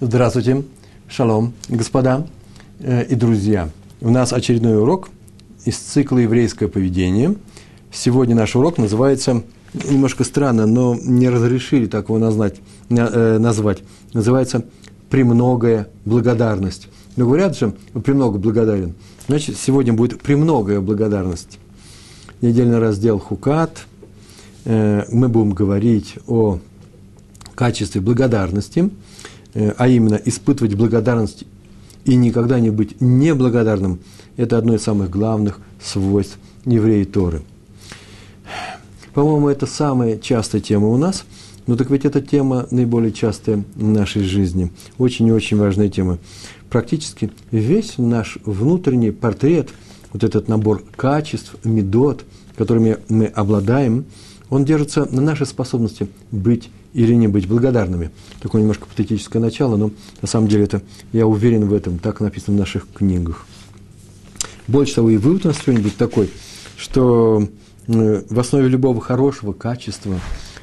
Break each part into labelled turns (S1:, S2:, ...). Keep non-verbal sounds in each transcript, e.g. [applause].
S1: Здравствуйте, шалом, господа э, и друзья. У нас очередной урок из цикла «Еврейское поведение». Сегодня наш урок называется, немножко странно, но не разрешили так его назвать, э, назвать. называется «Премногая благодарность». Но говорят же, «премного благодарен». Значит, сегодня будет «премногая благодарность». Недельный раздел «Хукат». Э, мы будем говорить о качестве благодарности – а именно испытывать благодарность и никогда не быть неблагодарным, это одно из самых главных свойств евреи Торы. По-моему, это самая частая тема у нас, но так ведь эта тема наиболее частая в нашей жизни. Очень и очень важная тема. Практически весь наш внутренний портрет, вот этот набор качеств, медот, которыми мы обладаем, он держится на нашей способности быть или не быть благодарными. Такое немножко патетическое начало, но на самом деле это, я уверен в этом, так написано в наших книгах. Больше того, и вывод у нас сегодня такой, что э, в основе любого хорошего качества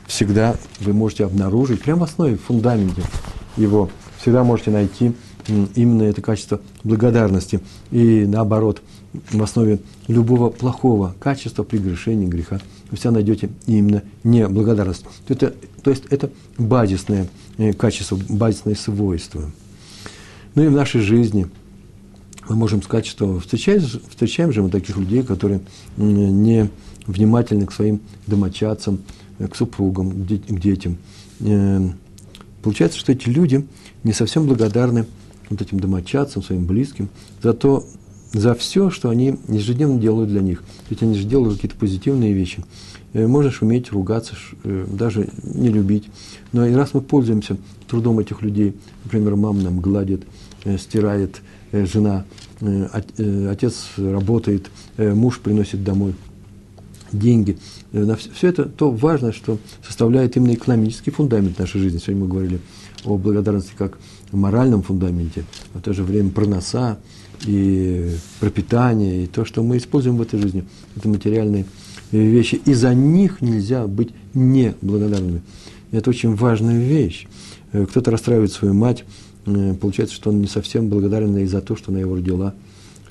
S1: всегда вы можете обнаружить, прямо в основе, в фундаменте его, всегда можете найти именно это качество благодарности. И наоборот, в основе любого плохого качества прегрешения греха вы всегда найдете именно неблагодарность. Это, то есть это базисное э, качество, базисное свойство. Ну и в нашей жизни мы можем сказать, что встречаем, встречаем же мы таких людей, которые не внимательны к своим домочадцам, э, к супругам, к детям. Э, получается, что эти люди не совсем благодарны вот этим домочадцам, своим близким, за то, за все, что они ежедневно делают для них. Ведь они же делают какие-то позитивные вещи. Э, можно шуметь, ругаться, э, даже не любить. Но и раз мы пользуемся трудом этих людей, например, мама нам гладит, э, стирает, жена, отец работает, муж приносит домой деньги. Все это то важное, что составляет именно экономический фундамент нашей жизни. Сегодня мы говорили о благодарности как моральном фундаменте, а в то же время проноса и пропитание, и то, что мы используем в этой жизни. Это материальные вещи. И за них нельзя быть неблагодарными. Это очень важная вещь. Э, кто-то расстраивает свою мать, э, получается, что он не совсем благодарен ей за то, что она его родила –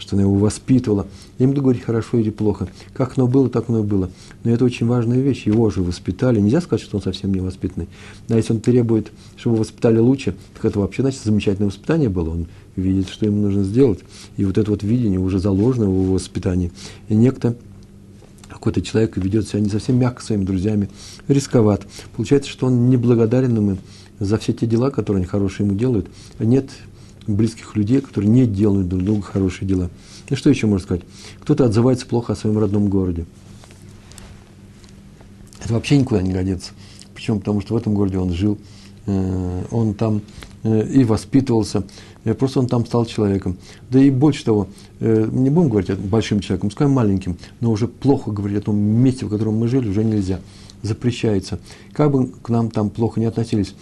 S1: что она его воспитывала. Я не буду говорить хорошо или плохо. Как оно было, так оно и было. Но это очень важная вещь. Его же воспитали. Нельзя сказать, что он совсем не воспитанный. А если он требует, чтобы его воспитали лучше, так это вообще, значит, замечательное воспитание было. Он видит, что ему нужно сделать. И вот это вот видение уже заложено в его воспитании. И некто какой-то человек ведет себя не совсем мягко своими друзьями, рисковат. Получается, что он неблагодарен им за все те дела, которые они хорошие ему делают. Нет близких людей, которые не делают друг другу хорошие дела. И что еще можно сказать? Кто-то отзывается плохо о своем родном городе. Это вообще никуда не годится. Почему? Потому что в этом городе он жил, э, он там и воспитывался, э, просто он там стал человеком. Да и больше того, не будем говорить о большим человеком, скажем маленьким, но уже плохо говорить о том месте, в котором мы жили, уже нельзя. Запрещается. Как бы к нам там плохо не относились,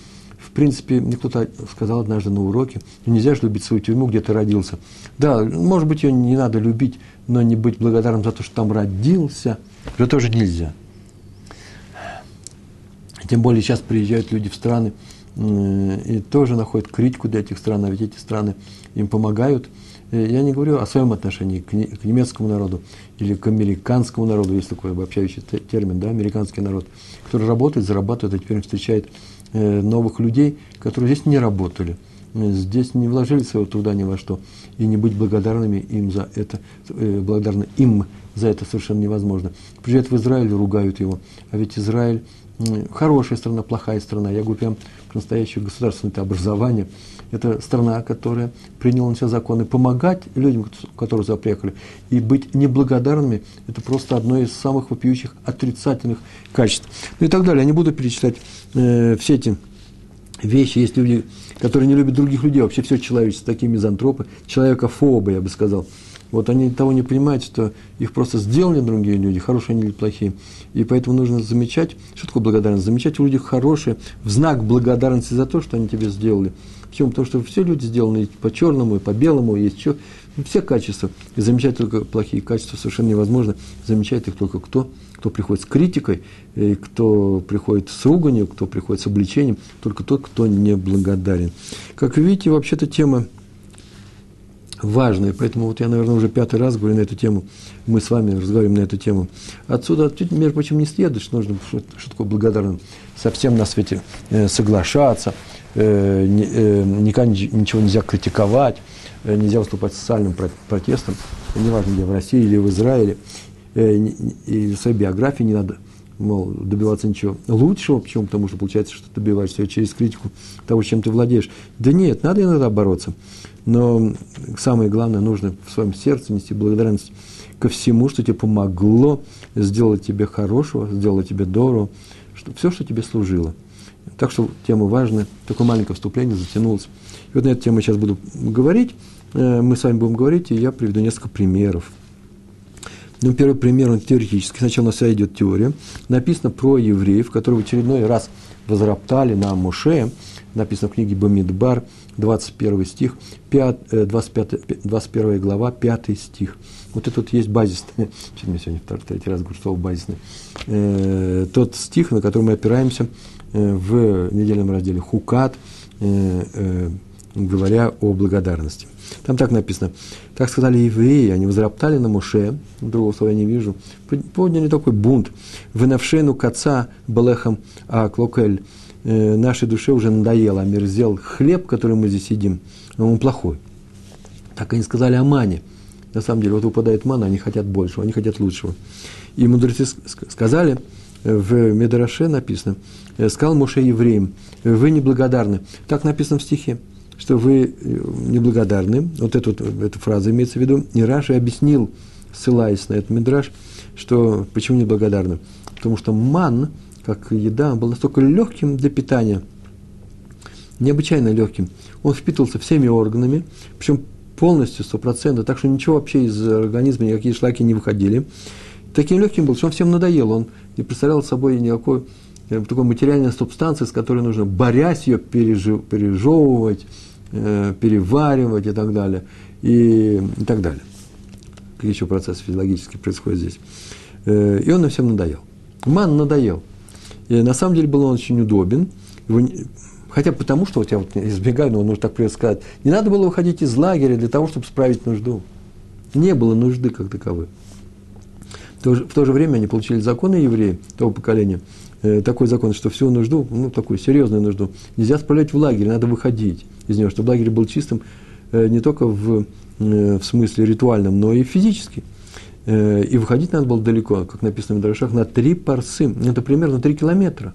S1: в принципе, мне кто-то сказал однажды на уроке, «Ну, нельзя же любить свою тюрьму, где ты родился. Да, может быть, ее не надо любить, но не быть благодарным за то, что там родился, это тоже нельзя. Тем более сейчас приезжают люди в страны и тоже находят критику для этих стран, а ведь эти страны им помогают. Я не говорю о своем отношении к, немецкому народу или к американскому народу, есть такой обобщающий термин, да, американский народ, который работает, зарабатывает, а теперь встречает Э, новых людей, которые здесь не работали, э, здесь не вложили своего труда ни во что, и не быть благодарными им за это, э, благодарны им за это совершенно невозможно. Приезжают в Израиль, ругают его, а ведь Израиль хорошая страна, плохая страна. Я говорю прям настоящее государственное образование. Это страна, которая приняла на себя законы помогать людям, которые сюда приехали, и быть неблагодарными – это просто одно из самых вопиющих отрицательных качеств. Ну и так далее. Я не буду перечислять э, все эти вещи. Есть люди, которые не любят других людей, вообще все человечество, такие мизантропы, человекофобы, я бы сказал – вот они того не понимают, что их просто сделали другие люди, хорошие они или плохие. И поэтому нужно замечать, что такое благодарность? Замечать у людей хорошее, в знак благодарности за то, что они тебе сделали. Почему? Потому что все люди сделаны по черному и по белому, есть еще Все качества. И замечать только плохие качества совершенно невозможно. Замечает их только кто? Кто приходит с критикой, и кто приходит с руганью, кто приходит с обличением. Только тот, кто не благодарен. Как видите, вообще-то тема важная, поэтому вот я, наверное, уже пятый раз говорю на эту тему, мы с вами разговариваем на эту тему. Отсюда, между прочим, не следует, что нужно, что, что такое благодарным, совсем на свете э, соглашаться, э, э, никогда ничего нельзя критиковать, э, нельзя выступать социальным протестом, неважно, где в России или в Израиле, э, и в своей биографии не надо мол, добиваться ничего лучшего, почему? Потому что получается, что ты добиваешься через критику того, чем ты владеешь. Да нет, надо иногда бороться. Но самое главное, нужно в своем сердце нести благодарность ко всему, что тебе помогло сделать тебе хорошего, сделать тебе здорово, что, все, что тебе служило. Так что тема важная, такое маленькое вступление затянулось. И вот на эту тему я сейчас буду говорить, э, мы с вами будем говорить, и я приведу несколько примеров. Ну, первый пример, он теоретический. Сначала у нас идет теория. Написано про евреев, которые в очередной раз возроптали на Муше. Написано в книге Бамидбар, 21 стих, 5, 25, 21 глава, 5 стих. Вот это вот есть базисный, что сегодня второй, третий раз говорю слово базисный, э, тот стих, на который мы опираемся э, в недельном разделе Хукат, э, говоря о благодарности. Там так написано. Так сказали евреи, они возроптали на Муше, другого слова я не вижу, подняли такой бунт. Вынавшену каца балехам а клокель. Э, нашей душе уже надоело, омерзел хлеб, который мы здесь едим, он плохой. Так они сказали о мане. На самом деле, вот выпадает мана, они хотят большего, они хотят лучшего. И мудрецы сказали, в Медраше написано, э, сказал Моше евреям, вы неблагодарны. Так написано в стихе что вы э, неблагодарны. Вот эту, эту фразу имеется в виду. И Раши объяснил, ссылаясь на этот мидраж, что почему неблагодарны. Потому что ман, как еда, был настолько легким для питания, необычайно легким. Он впитывался всеми органами, причем полностью, стопроцентно, так что ничего вообще из организма, никакие шлаки не выходили. Таким легким был, что он всем надоел, он не представлял собой никакой э, такой материальной субстанции, с которой нужно, борясь ее, пережевывать, Э, переваривать и так далее, и, и так далее. Какие еще процессы физиологические происходят здесь. Э, и он нам всем надоел. Ман надоел. И на самом деле был он очень удобен. Его, хотя потому, что вот я вот избегаю, но нужно так придется сказать, не надо было выходить из лагеря для того, чтобы справить нужду. Не было нужды как таковой. В то же, в то же время они получили законы евреи того поколения, такой закон, что всю нужду, ну, такую серьезную нужду, нельзя справлять в лагере, надо выходить из него, чтобы лагерь был чистым э, не только в, э, в смысле ритуальном, но и физически. Э, и выходить надо было далеко, как написано в Медрашах, на три парсы. Это примерно три километра.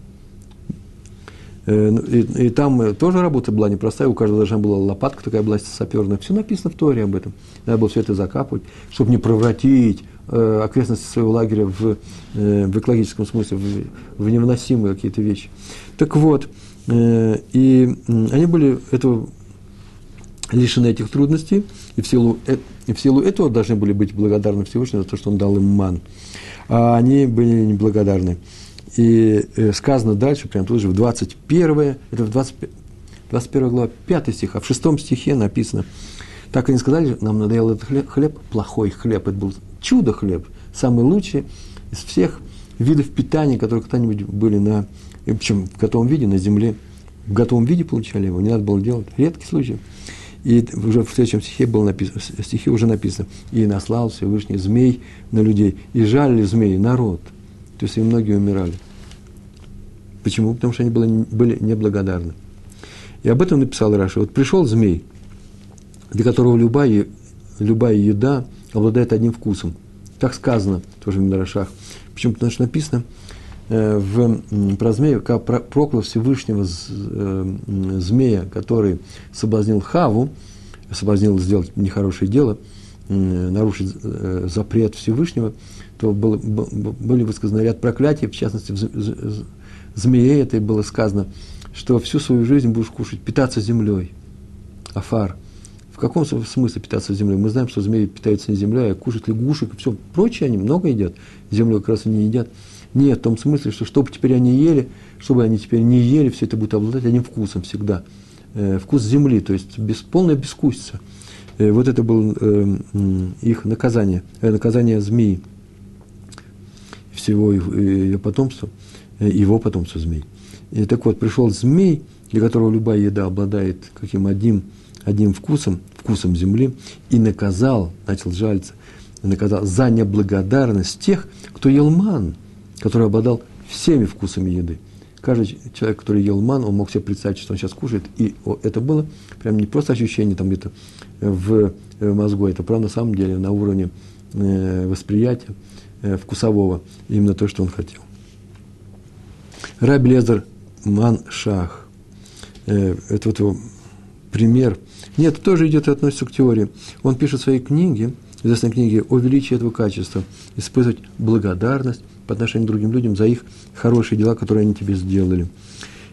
S1: Ну, и, и там тоже работа была непростая, у каждого должна была лопатка такая была саперная. Все написано в Торе об этом. Надо было все это закапывать, чтобы не превратить э, окрестности своего лагеря в, э, в экологическом смысле, в, в невыносимые какие-то вещи. Так вот, Э, и они были этого лишены этих трудностей, и в, силу, э, и в силу этого должны были быть благодарны Всевышнему за то, что он дал им ман. А они были неблагодарны. И сказано дальше, прямо тут же, в 21, это в 20, 21 глава, 5 стих, а в 6 стихе написано, так они сказали, нам надоел этот хлеб, хлеб, плохой хлеб, это был чудо-хлеб, самый лучший из всех видов питания, которые когда-нибудь были на причем в готовом виде на земле, в готовом виде получали его, не надо было делать. Редкий случай. И уже в следующем стихе, было написано, стихе уже написано, и наслал Всевышний змей на людей, и жалили змеи народ. То есть и многие умирали. Почему? Потому что они были, были неблагодарны. И об этом написал Раша. Вот пришел змей, для которого любая, любая еда обладает одним вкусом. Так сказано тоже в Мидрашах. Почему? Потому что написано – Э, в, про змею, как проклял Всевышнего э, змея, который соблазнил Хаву, соблазнил сделать нехорошее дело, нарушить э, запрет Всевышнего, то было, были высказаны ряд проклятий, в частности, в змее это было сказано, что всю свою жизнь будешь кушать, питаться землей, афар. В каком смысле питаться землей? Мы знаем, что змеи питаются не землей, а кушают лягушек и все прочее, они много едят, землю как раз и не едят. Нет, в том смысле, что чтобы теперь они ели, чтобы они теперь не ели, все это будет обладать одним вкусом всегда. Э, вкус земли, то есть без, полная бескусица. Вот это было их наказание, наказание змеи, всего ее потомства, его потомства змей. И так вот, пришел змей, для которого любая еда обладает каким одним, одним вкусом, вкусом земли, и наказал, начал жалиться, наказал за неблагодарность тех, кто ел ман, который обладал всеми вкусами еды. Каждый человек, который ел ман, он мог себе представить, что он сейчас кушает, и это было прям не просто ощущение там где-то в мозгу, это правда на самом деле на уровне э, восприятия э, вкусового, именно то, что он хотел. Раби Лезер Ман Шах. Э, это вот его пример. Нет, тоже идет и относится к теории. Он пишет в своей книге, известной книге, о величии этого качества, испытывать благодарность по отношению к другим людям за их хорошие дела, которые они тебе сделали.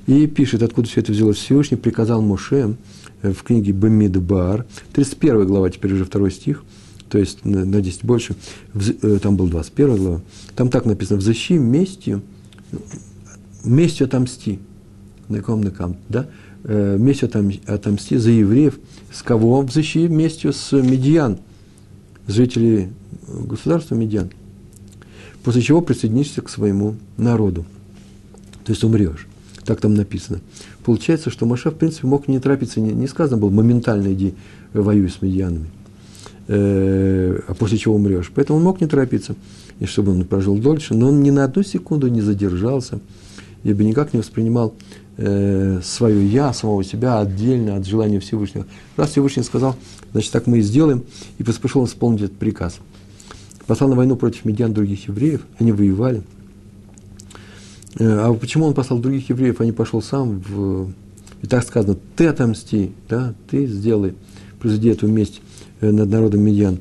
S1: И пишет, откуда все это взялось. Всевышний приказал Моше э, в книге Бамидбар, 31 глава, теперь уже второй стих, то есть на 10 больше, э, там был 21 глава, там так написано, «Взыщи местью, местью отомсти» на каком накам, да, э, месть отомсти за евреев, с кого взыщи вместе с Медьян, жителей государства Медьян, после чего присоединишься к своему народу, то есть умрешь. Так там написано. Получается, что Маша, в принципе, мог не торопиться, не, не сказано было моментально иди воюй с медианами, э, а после чего умрешь. Поэтому он мог не торопиться, и чтобы он прожил дольше, но он ни на одну секунду не задержался, и бы никак не воспринимал э, свое «я», самого себя отдельно от желания Всевышнего. Раз Всевышний сказал, значит, так мы и сделаем, и поспешил исполнить этот приказ. Послал на войну против медиан других евреев, они воевали. Э, а почему он послал других евреев, а не пошел сам в... И так сказано, ты отомсти, да, ты сделай, произведи эту месть э, над народом медиан.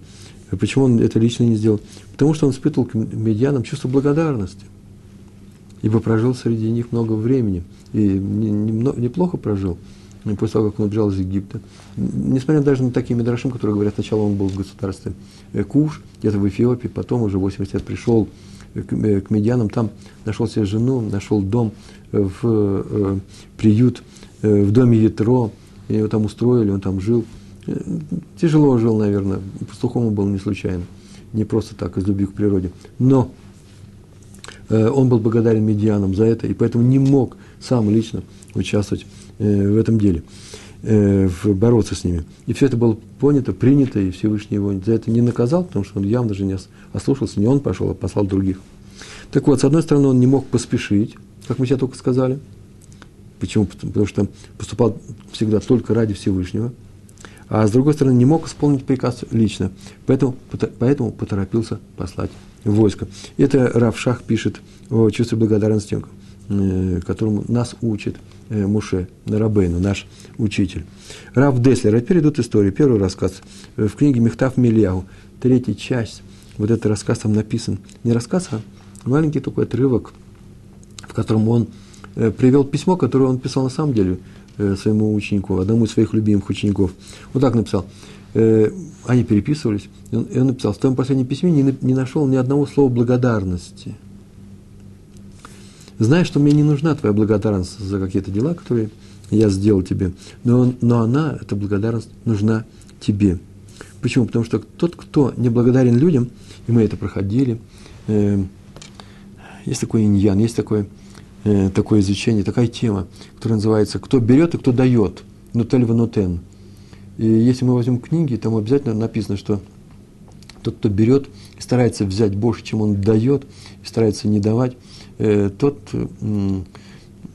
S1: Почему он это лично не сделал? Потому что он испытывал к медианам чувство благодарности ибо прожил среди них много времени, и неплохо прожил, после того, как он убежал из Египта. Несмотря даже на такие медрашим, которые говорят, сначала он был в государстве э, Куш, где-то в Эфиопии, потом уже 80 лет пришел э, э, к медианам, там нашел себе жену, нашел дом, в приют, в доме Ятро, его там устроили, он там жил. Тяжело жил, наверное, пастухом был не случайно, не просто так, из любви к природе. Но он был благодарен медианам за это, и поэтому не мог сам лично участвовать э, в этом деле, э, бороться с ними. И все это было понято, принято, и Всевышний его за это не наказал, потому что он явно же не ослушался, не он пошел, а послал других. Так вот, с одной стороны, он не мог поспешить, как мы сейчас только сказали. Почему? Потому что поступал всегда только ради Всевышнего. А с другой стороны, не мог исполнить приказ лично. Поэтому, поэтому поторопился послать войско. Это Рав Шах пишет о чувстве благодарности, э, которому нас учит э, Муше Рабейну, наш учитель. Рав Деслер. А теперь идут истории. Первый рассказ э, в книге Мехтав Мильяу, третья часть. Вот этот рассказ там написан. Не рассказ, а маленький такой отрывок, в котором он привел письмо, которое он писал на самом деле своему ученику, одному из своих любимых учеников. Вот так написал они переписывались, и он, и он написал, в твоем последнем письме не, не нашел ни одного слова благодарности. Знаешь, что мне не нужна твоя благодарность за какие-то дела, которые я сделал тебе, но, но она, эта благодарность, нужна тебе. Почему? Потому что тот, кто не благодарен людям, и мы это проходили, э, есть такой иньян, есть такое, э, такое изучение, такая тема, которая называется «Кто берет и кто дает?» Нутель ванутен – и если мы возьмем книги, там обязательно написано, что тот, кто берет старается взять больше, чем он дает, старается не давать, э, тот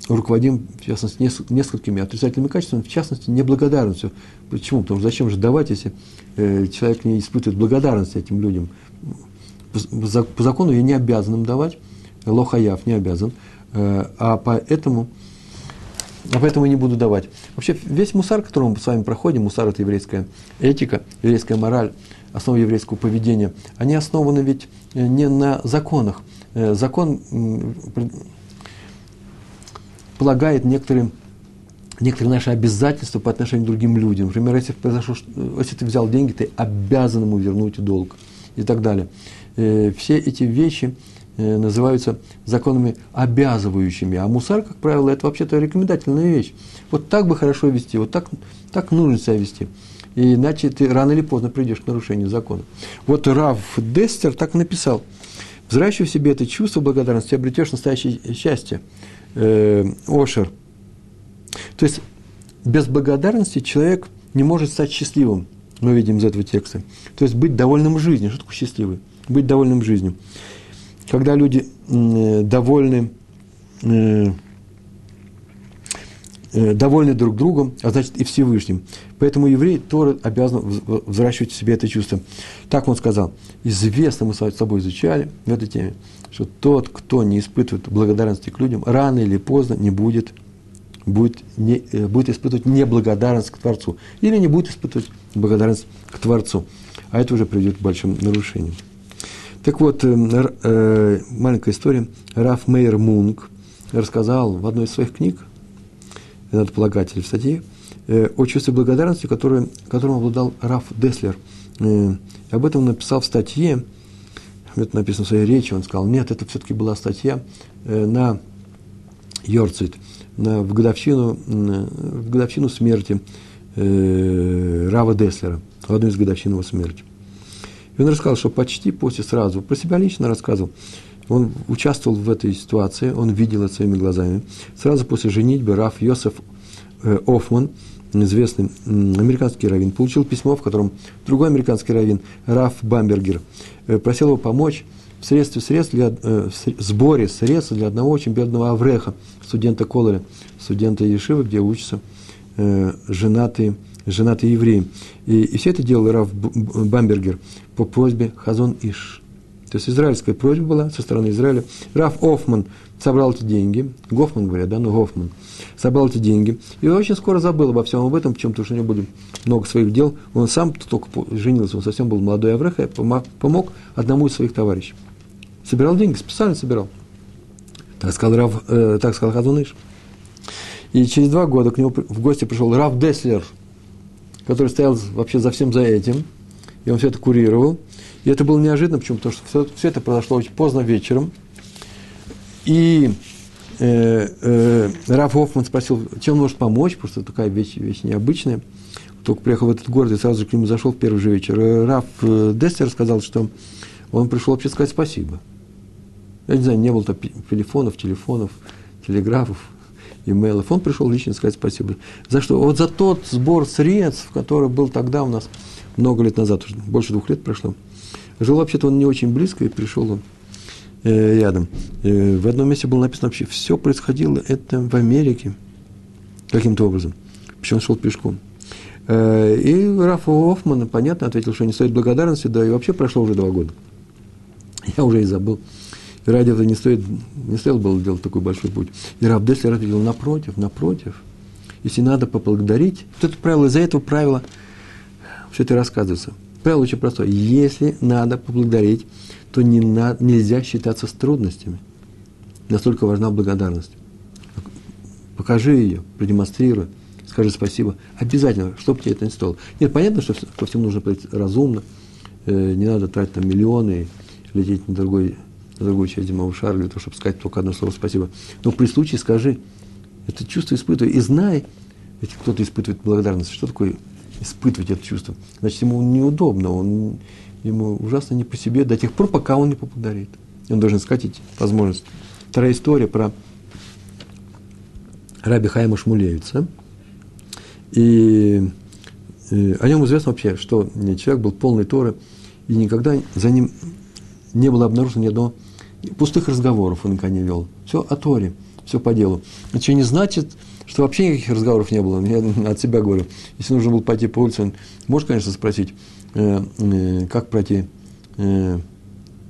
S1: руководим, в частности, несколькими отрицательными качествами, в частности, неблагодарностью. Почему? Потому что зачем же давать, если э, человек не испытывает благодарности этим людям? По, закону я не обязан им давать, лохаяв не обязан, э, а поэтому поэтому и не буду давать. Вообще, весь мусар, который мы с вами проходим, мусар – это еврейская этика, еврейская мораль, основа еврейского поведения, они основаны ведь э, не на законах. Э, закон полагает некоторые, некоторые наши обязательства по отношению к другим людям. Например, если, произошло, если ты взял деньги, ты обязан ему вернуть долг и так далее. Э, все эти вещи – называются законами обязывающими, а мусар, как правило, это вообще-то рекомендательная вещь. Вот так бы хорошо вести, вот так, так нужно себя вести. Иначе ты рано или поздно придешь к нарушению закона. Вот Рав Дестер так написал. Взращивай в себе это чувство благодарности, обретешь настоящее счастье. Э, Ошер. То есть, без благодарности человек не может стать счастливым. Мы видим из этого текста. То есть, быть довольным жизнью. Что такое счастливый? Быть довольным жизнью. Когда люди э, довольны э, Э, довольны друг другом, а значит и Всевышним. Поэтому еврей Тора обязан взращивать в себе это чувство. Так он сказал. Известно, мы с собой изучали в этой теме, что тот, кто не испытывает благодарности к людям, рано или поздно не будет, будет, не, будет испытывать неблагодарность к Творцу. Или не будет испытывать благодарность к Творцу. А это уже приведет к большим нарушениям. Так вот, э, э, маленькая история. Раф Мейер Мунг рассказал в одной из своих книг, надо полагать, или в статье, э, о чувстве благодарности, которое, которым обладал Раф Деслер. Э, об этом он написал в статье, это написано в своей речи, он сказал, нет, это все-таки была статья на Йорцит, на, в, годовщину, в годовщину смерти Рава Деслера, в одну из годовщин его смерти. И он рассказал, что почти после сразу, про себя лично рассказывал, он участвовал в этой ситуации, он видел это своими глазами. Сразу после женитьбы Раф Йосеф э, Офман, известный американский раввин, получил письмо, в котором другой американский раввин, Раф Бамбергер, э, просил его помочь в средстве средств для, э, в сборе средств для одного очень бедного Авреха, студента Кололя, студента Ешивы, где учатся женатые, женатые евреи. И, и все это делал Раф Бамбергер по просьбе Хазон Иш. То есть израильская просьба была со стороны Израиля. Раф Офман собрал эти деньги, Гофман говорят, да, ну Гофман, собрал эти деньги, и очень скоро забыл обо всем об этом, почему потому что у него были много своих дел. Он сам только женился, он совсем был молодой Авреха, и помог одному из своих товарищей. Собирал деньги, специально собирал. Так сказал, Рав, э, так сказал Хазуныш. И через два года к нему в гости пришел Рав Деслер, который стоял вообще за всем за этим, и он все это курировал. И это было неожиданно, почему? Потому что все, все это произошло очень поздно вечером. И э, э, Раф Хоффман спросил, чем он может помочь, потому что такая вещь, вещь необычная. Только приехал в этот город и сразу же к нему зашел в первый же вечер. Э, Раф э, Дестер сказал, что он пришел вообще сказать спасибо. Я не знаю, не было там телефонов, телефонов, телеграфов, имейлов. Он пришел лично сказать спасибо. За что? Вот за тот сбор средств, который был тогда у нас много лет назад, уже больше двух лет прошло. Жил вообще-то он не очень близко, и пришел он э, рядом. Э, в одном месте было написано вообще, все происходило это в Америке. Каким-то образом. Почему он шел пешком. Э, и Рафа Оффман, понятно, ответил, что не стоит благодарности, да и вообще прошло уже два года. Я уже и забыл. И ради этого не стоит, не стоило было делать такой большой путь. И Раб Деслер ответил, напротив, напротив. Если надо поблагодарить, вот это правило, из-за этого правила все это рассказывается – Правило очень простое. Если надо поблагодарить, то не на, нельзя считаться с трудностями. Настолько важна благодарность. Покажи ее, продемонстрируй, скажи спасибо. Обязательно, чтобы тебе это не стоило. Нет, понятно, что ко всему нужно подойти разумно. Э, не надо тратить там миллионы лететь на, другой, на другую часть земного шара для того, чтобы сказать только одно слово спасибо. Но при случае скажи, это чувство испытывай и знай, если кто-то испытывает благодарность, что такое испытывать это чувство. Значит, ему неудобно, он, ему ужасно не по себе до тех пор, пока он не поблагодарит. Он должен искать эти возможности. Вторая история про Раби Хайма Шмулевица. И, и о нем известно вообще, что человек был полный Торы, и никогда за ним не было обнаружено ни одного пустых разговоров он никогда не вел. Все о Торе, все по делу. Это не значит, что вообще никаких разговоров не было. Я [laughs] от себя говорю. Если нужно было пойти по улице, он может, конечно, спросить, э, э, как пройти э,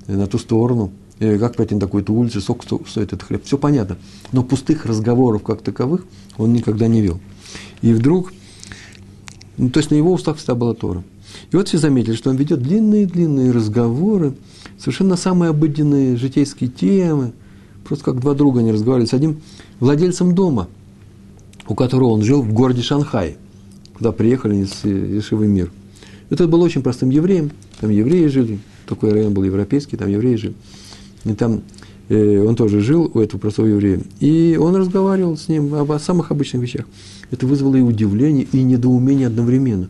S1: на ту сторону, как пройти на такую-то улицу, сколько стоит этот хлеб. Все понятно. Но пустых разговоров как таковых он никогда не вел. И вдруг, ну, то есть на его устах всегда была Тора. И вот все заметили, что он ведет длинные-длинные разговоры, совершенно самые обыденные житейские темы, просто как два друга они разговаривали с одним владельцем дома – у которого он жил в городе Шанхай, куда приехали из Ешивы Мир. Это был очень простым евреем, там евреи жили, такой район был европейский, там евреи жили. И там э, он тоже жил у этого простого еврея. И он разговаривал с ним об, самых обычных вещах. Это вызвало и удивление, и недоумение одновременно.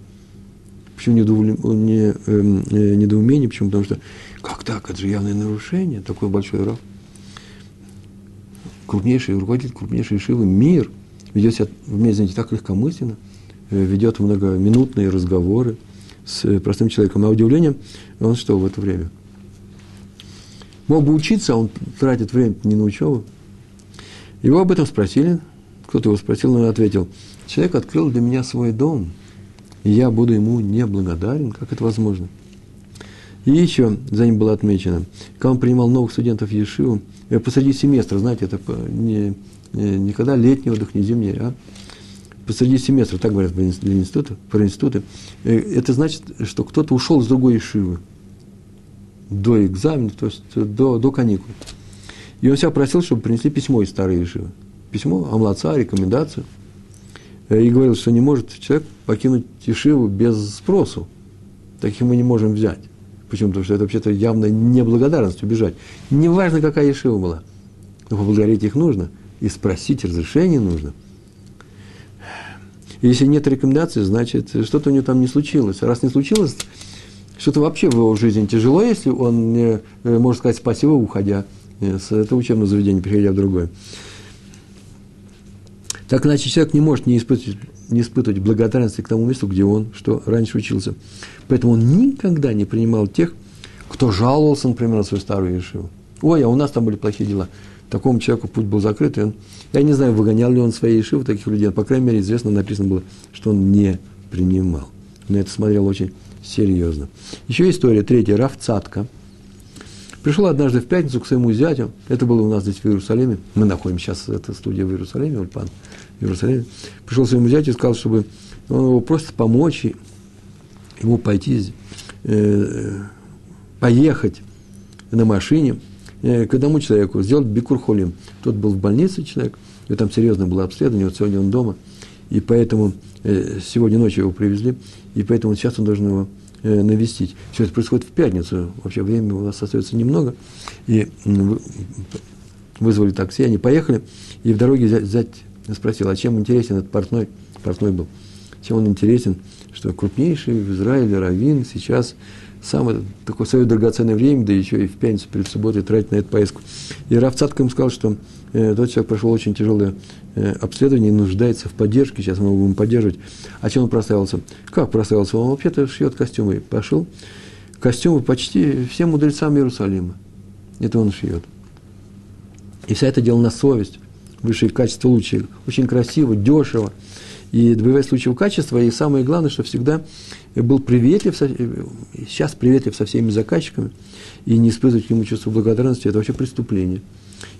S1: Почему недоумение? Эм, э, недоумение? Почему? Потому что как так? Это же явное нарушение. Такой большой рав. Крупнейший руководитель крупнейшей Шивы мир ведет себя знаете, так легкомысленно, э, ведет многоминутные разговоры с простым человеком. А удивление, он что в это время? Мог бы учиться, а он тратит время не на учебу. Его об этом спросили, кто-то его спросил, но он ответил, человек открыл для меня свой дом, и я буду ему неблагодарен, как это возможно? И еще за ним было отмечено, когда он принимал новых студентов в Ешиву, э, посреди семестра, знаете, это не, не когда летний отдых, не зимний, а посреди семестра, так говорят для института, про институты, э, это значит, что кто-то ушел с другой Ешивы до экзамена, то есть до, до каникул. И он себя просил, чтобы принесли письмо из старой Ешивы. Письмо, амлаца, рекомендацию. Э, и говорил, что не может человек покинуть Ешиву без спросу. Таких мы не можем взять. Почему? Потому что это вообще-то явно неблагодарность убежать. Неважно, какая Ешива была. Но поблагодарить их нужно. И спросить разрешение нужно. Если нет рекомендаций, значит, что-то у него там не случилось. А раз не случилось, что-то вообще в его жизни тяжело, если он не э, может сказать спасибо, уходя с этого учебного заведения, переходя в другое. Так иначе человек не может не испытывать, не испытывать благодарности к тому месту, где он, что раньше учился. Поэтому он никогда не принимал тех, кто жаловался, например, на свою старую Ешиву. Ой, а у нас там были плохие дела. Такому человеку путь был закрыт, и он, я не знаю, выгонял ли он свои Ешивы таких людей, по крайней мере, известно, написано было, что он не принимал. На это смотрел очень серьезно. Еще история третья, Раф Цатка – Пришел однажды в пятницу к своему зятю, это было у нас здесь в Иерусалиме, мы находимся сейчас, это студия в Иерусалиме, Ульпан Иерусалиме, пришел своему зятю и сказал, чтобы он его просто помочь ему пойти, э, поехать на машине э, к одному человеку, сделать бикурхолим. Тот был в больнице человек, и там серьезно было обследование, вот сегодня он дома, и поэтому э, сегодня ночью его привезли, и поэтому сейчас он должен его Э, навестить. Все это происходит в пятницу, вообще времени у нас остается немного, и вызвали такси, они поехали, и в дороге зять спросил, а чем интересен этот портной, портной был, чем он интересен, что крупнейший в Израиле раввин сейчас самое такое свое драгоценное время, да еще и в пятницу перед субботой тратить на эту поездку. И Раф ему сказал, что э, тот человек прошел очень тяжелое э, обследование и нуждается в поддержке, сейчас мы его будем поддерживать. А чем он прославился? Как прославился? Он вообще-то шьет костюмы. Пошел костюмы почти всем мудрецам Иерусалима. Это он шьет. И вся это дело на совесть, высшее качество лучше, очень красиво, дешево и добиваясь случаев качества, и самое главное, что всегда был приветлив, сейчас приветлив со всеми заказчиками, и не испытывать к нему чувство благодарности, это вообще преступление.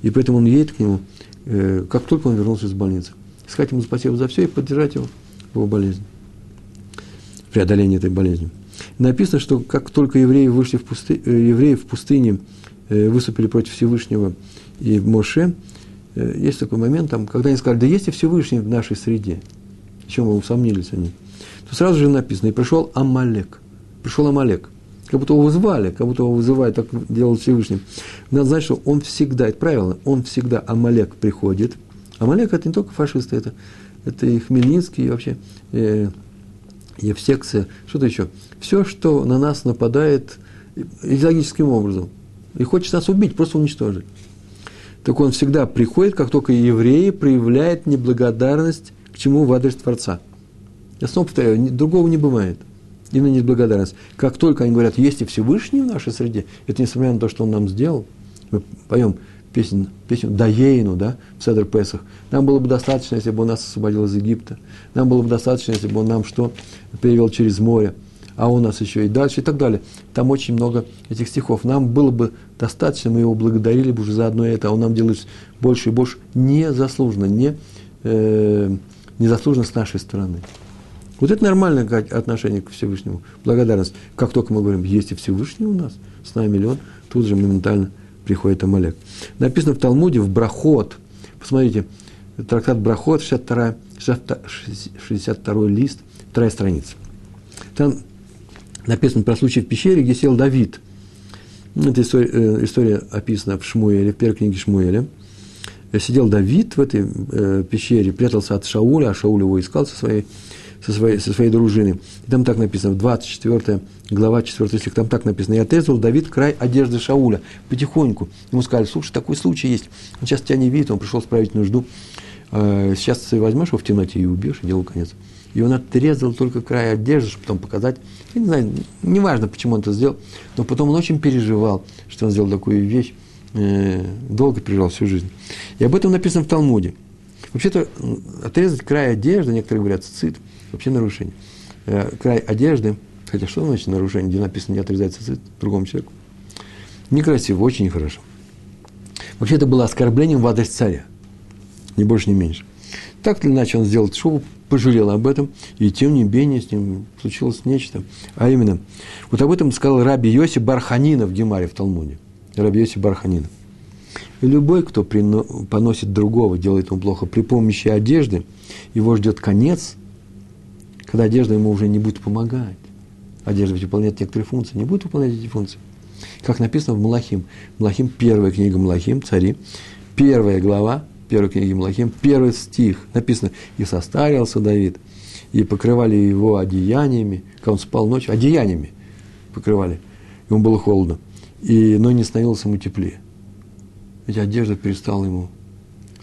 S1: И поэтому он едет к нему, э, как только он вернулся из больницы. Сказать ему спасибо за все и поддержать его в его болезни, в преодолении этой болезни. Написано, что как только евреи вышли в пусты, э, евреи в пустыне э, выступили против Всевышнего и Моше, есть такой момент, там, когда они сказали, да есть и Всевышний в нашей среде – чем вы усомнились они, то сразу же написано, и пришел Амалек. Пришел Амалек. Как будто его вызвали, как будто его вызывают, так делал Всевышний. Надо знать, что он всегда, это правильно, он всегда, Амалек приходит. Амалек это не только фашисты, это, это и Хмельницкий, и вообще э, Евсекция, что-то еще. Все, что на нас нападает идеологическим образом. И хочет нас убить, просто уничтожить. Так он всегда приходит, как только евреи проявляют неблагодарность к чему в адрес Творца. Я снова повторяю, другого не бывает. Именно неблагодарность. Как только они говорят, есть и Всевышний в нашей среде, это несмотря на то, что он нам сделал. Мы поем песню, песню Даейну, да, в Седр Песах. Нам было бы достаточно, если бы он нас освободил из Египта. Нам было бы достаточно, если бы он нам что, перевел через море. А у нас еще и дальше, и так далее. Там очень много этих стихов. Нам было бы достаточно, мы его благодарили бы уже за одно это, а он нам делает больше и больше незаслуженно, не, э, незаслуженно с нашей стороны. Вот это нормальное отношение к Всевышнему, благодарность. Как только мы говорим, есть и Всевышний у нас, с нами ли он, тут же моментально приходит Амалек. Написано в Талмуде, в Брахот, посмотрите, трактат Брахот, 62, 62 лист, вторая страница. Там написано про случай в пещере, где сел Давид. Эта история, э, история описана в Шмуэле, в первой книге Шмуэля – сидел Давид в этой э, пещере, прятался от Шауля, а Шауль его искал со своей со своей, со своей дружиной. И там так написано, 24 глава, 4 стих, там так написано, «И отрезал Давид край одежды Шауля потихоньку». Ему сказали, слушай, такой случай есть, он сейчас тебя не видит, он пришел справить нужду, а, сейчас ты возьмешь его в темноте и убьешь, и делу конец. И он отрезал только край одежды, чтобы потом показать. Я не знаю, неважно, почему он это сделал, но потом он очень переживал, что он сделал такую вещь, э, долго переживал всю жизнь. И об этом написано в Талмуде. Вообще-то отрезать край одежды, некоторые говорят, цицит, вообще нарушение. Э, край одежды, хотя что значит нарушение, где написано не отрезать цицит другому человеку? Некрасиво, очень нехорошо. Вообще это было оскорблением в адрес царя. Ни больше, ни меньше. Так или иначе он сделал шубу, пожалел об этом, и тем не менее с ним случилось нечто. А именно, вот об этом сказал Раби Йоси Барханина в Гемаре в Талмуде. Раби Йоси Барханина. Любой, кто поносит другого, делает ему плохо при помощи одежды, его ждет конец, когда одежда ему уже не будет помогать. Одежда ведь выполняет некоторые функции, не будет выполнять эти функции. Как написано в Малахим. Малахим, первая книга Малахим, цари, первая глава, первой книги Малахим, первый стих, написано, «И состарился Давид, и покрывали его одеяниями, когда он спал ночью, одеяниями покрывали, ему было холодно, и, но не становилось ему теплее. Ведь одежда перестала ему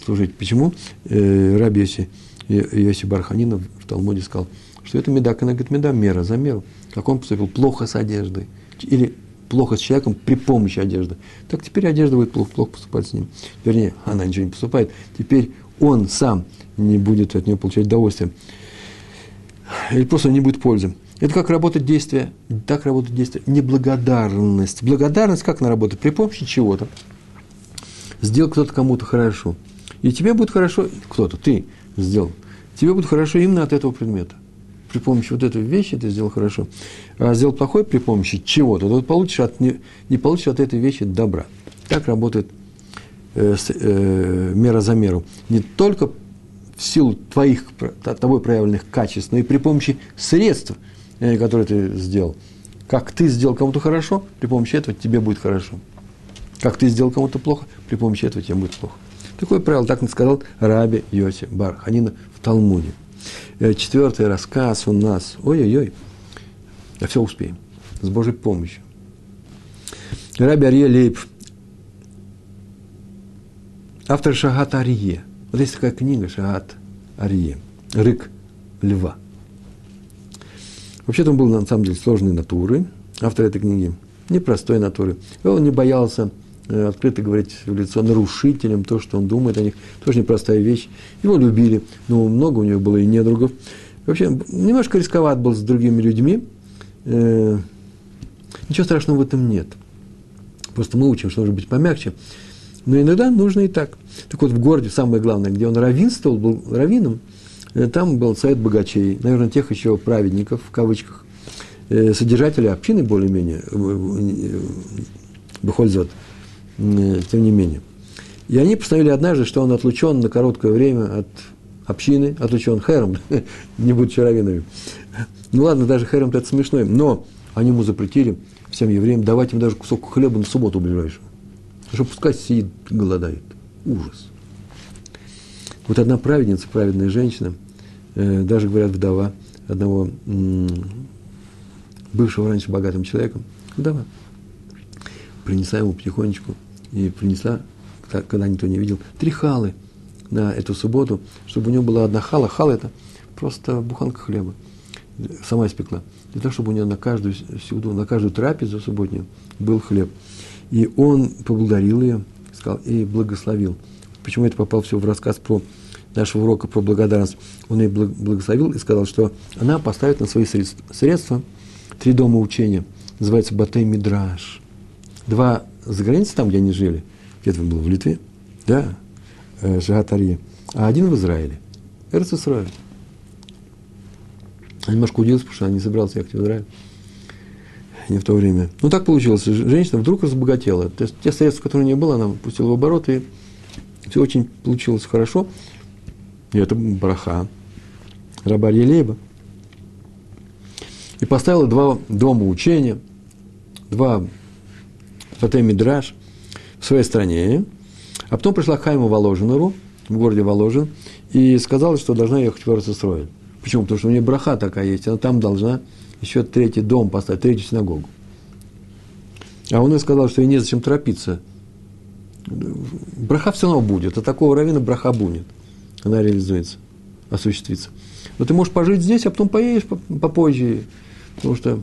S1: служить. Почему? Э, Раби Йоси, Йоси Барханинов в Талмуде сказал, что это медак, она говорит, меда, мера за меру. Как он поступил плохо с одеждой. Или плохо с человеком при помощи одежды. Так теперь одежда будет плохо, плохо поступать с ним. Вернее, она ничего не поступает. Теперь он сам не будет от нее получать удовольствие. Или просто не будет пользы. Это как работает действие, так работает действие неблагодарность. Благодарность как она работает? При помощи чего-то. Сделал кто-то кому-то хорошо. И тебе будет хорошо, кто-то, ты сделал. Тебе будет хорошо именно от этого предмета при помощи вот этой вещи ты сделал хорошо, а сделал плохое при помощи чего-то, то получишь от, не, не получишь от этой вещи добра. Так работает э, э, мера за меру. Не только в силу твоих, тобой проявленных качеств, но и при помощи средств, э, которые ты сделал. Как ты сделал кому-то хорошо, при помощи этого тебе будет хорошо. Как ты сделал кому-то плохо, при помощи этого тебе будет плохо. Такое правило, так сказал Раби Йоси Бар Ханина в Талмуде. Э, четвертый рассказ у нас. Ой-ой-ой. Я все успеем. С Божьей помощью. Раби Арье Лейб. Автор Шагат Арье. Вот есть такая книга Шагат Арье. Рык льва. Вообще-то он был, на самом деле, сложной натуры. Автор этой книги. Непростой натуры. Он не боялся открыто говорить в лицо нарушителям то, что он думает о них, тоже непростая вещь. Его любили, но много у него было и недругов. Вообще, немножко рисковат был с другими людьми. Э, ничего страшного в этом нет. Просто мы учим, что нужно быть помягче. Но иногда нужно и так. Так вот, в городе, самое главное, где он равинствовал, был раввином, э, там был совет богачей, наверное, тех еще праведников, в кавычках, содержателей общины более-менее, Бехользот, Э, тем не менее. И они постановили однажды, что он отлучен на короткое время от общины, отлучен хером, [laughs] не будучи раввинами. Ну ладно, даже хером это смешно, но они ему запретили, всем евреям, давать им даже кусок хлеба на субботу ближайшую. Что пускай сидит, голодает. Ужас. Вот одна праведница, праведная женщина, э, даже, говорят, вдова одного бывшего раньше богатым человеком, вдова, принесла ему потихонечку и принесла, когда никто не видел, три халы на эту субботу, чтобы у него была одна хала. Хала – это просто буханка хлеба. Сама испекла. Для того, чтобы у нее на каждую сюду, на каждую трапезу субботнюю был хлеб. И он поблагодарил ее сказал, и благословил. Почему это попал все в рассказ про нашего урока про благодарность? Он ее благословил и сказал, что она поставит на свои средства, средства три дома учения. Называется Батей Мидраш. Два за границей, там, где они жили, где-то был в Литве, да, э, Шагатарье, а один в Израиле. Эрц Исраиль. Я немножко удивился, потому что она не собиралась ехать в Израиль. Не в то время. Ну, так получилось. Женщина вдруг разбогатела. То есть, те средства, которые у нее было, она пустила в оборот, и все очень получилось хорошо. И это браха. Раба Елейба. И поставила два дома учения, два Фатей Мидраш в своей стране. А потом пришла к Хайму Воложинору, в городе Воложин, и сказала, что должна ехать в Эрцесройль. Почему? Потому что у нее браха такая есть, она там должна еще третий дом поставить, третью синагогу. А он ей сказал, что ей незачем торопиться. Браха все равно будет, а такого равина браха будет. Она реализуется, осуществится. Но ты можешь пожить здесь, а потом поедешь попозже, потому что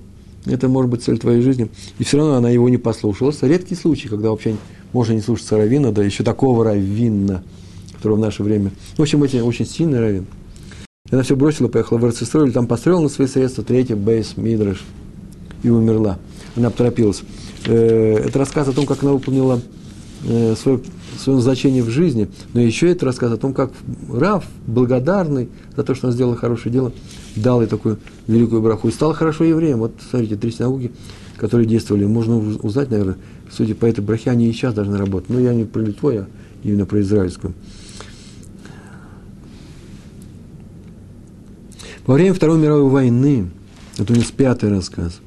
S1: это может быть цель твоей жизни. И все равно она его не послушалась. Редкий случай, когда вообще можно не слушаться равина, да еще такого равина, которого в наше время. В общем, это очень сильный равин. Она все бросила, поехала в Эрцистрой, там построила на свои средства третий бейс Мидраш и умерла. Она поторопилась. Э, это рассказ о том, как она выполнила э, свое, свое значение в жизни, но еще это рассказ о том, как Рав, благодарный за то, что он сделал хорошее дело, дал ей такую великую браху и стал хорошо евреем. Вот, смотрите, три синагоги, которые действовали. Можно узнать, наверное, судя по этой брахе, они и сейчас должны работать. Но я не про Литву, а именно про израильскую. Во время Второй мировой войны, это у нас пятый рассказ,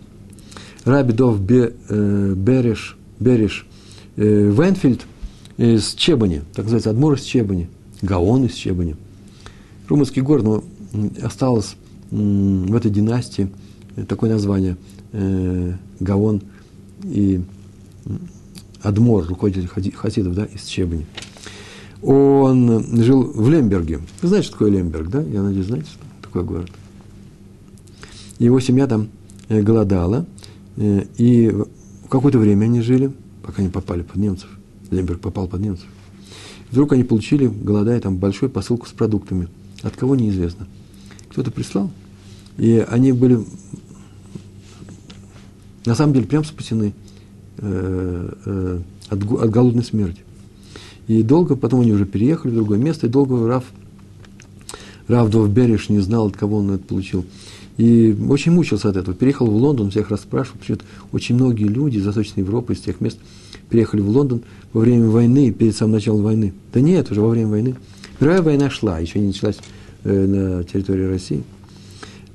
S1: Раби Дов Бе, э, Береш, Береш э, Венфельд из Чебани, так называется, Адмур из Чебани, Гаон из Чебани. Румынский город, но осталось в этой династии такое название э, Гаон и Адмор, руководитель хасидов, да, из Чебани. Он жил в Лемберге. Вы знаете, что такое Лемберг, да? Я надеюсь, знаете, что такое город. Его семья там э, голодала, э, и какое-то время они жили, пока не попали под немцев. Лемберг попал под немцев. Вдруг они получили, голодая, там большую посылку с продуктами. От кого неизвестно. Кто-то прислал, и они были на самом деле прям спасены э, э, от, от голодной смерти. И долго, потом они уже переехали в другое место, и долго Раф, Раф Довбериш не знал, от кого он это получил. И очень мучился от этого. Переехал в Лондон, всех расспрашивал. Почему очень многие люди из Восточной Европы, из тех мест, переехали в Лондон во время войны, перед самым началом войны. Да нет, уже во время войны. Мировая война шла, еще не началась на территории России.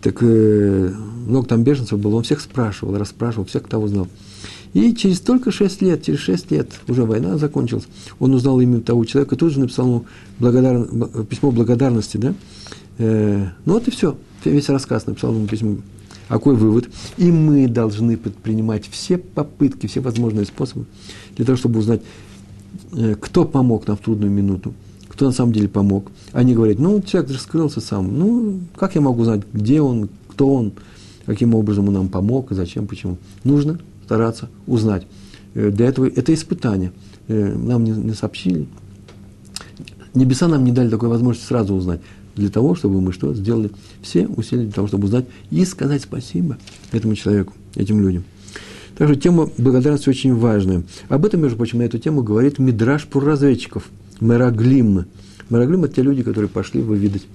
S1: Так э, много там беженцев было, он всех спрашивал, расспрашивал, всех, кто узнал. И через только шесть лет, через шесть лет, уже война закончилась, он узнал имя того человека, тут же написал ему благодар... письмо благодарности, да? Э, ну вот и все, весь рассказ написал ему письмо. А какой вывод? И мы должны предпринимать все попытки, все возможные способы для того, чтобы узнать, э, кто помог нам в трудную минуту, кто на самом деле помог. Они говорят, ну, человек раскрылся сам, ну, как я могу узнать, где он, кто он, каким образом он нам помог, зачем, почему. Нужно стараться узнать. Э, для этого это испытание. Э, нам не, не сообщили. Небеса нам не дали такой возможности сразу узнать. Для того, чтобы мы что сделали? Все усилия для того, чтобы узнать и сказать спасибо этому человеку, этим людям. Также тема благодарности очень важная. Об этом, между прочим, на эту тему говорит Мидраш про разведчиков – Мераглим. Мераглим – это те люди, которые пошли выведать,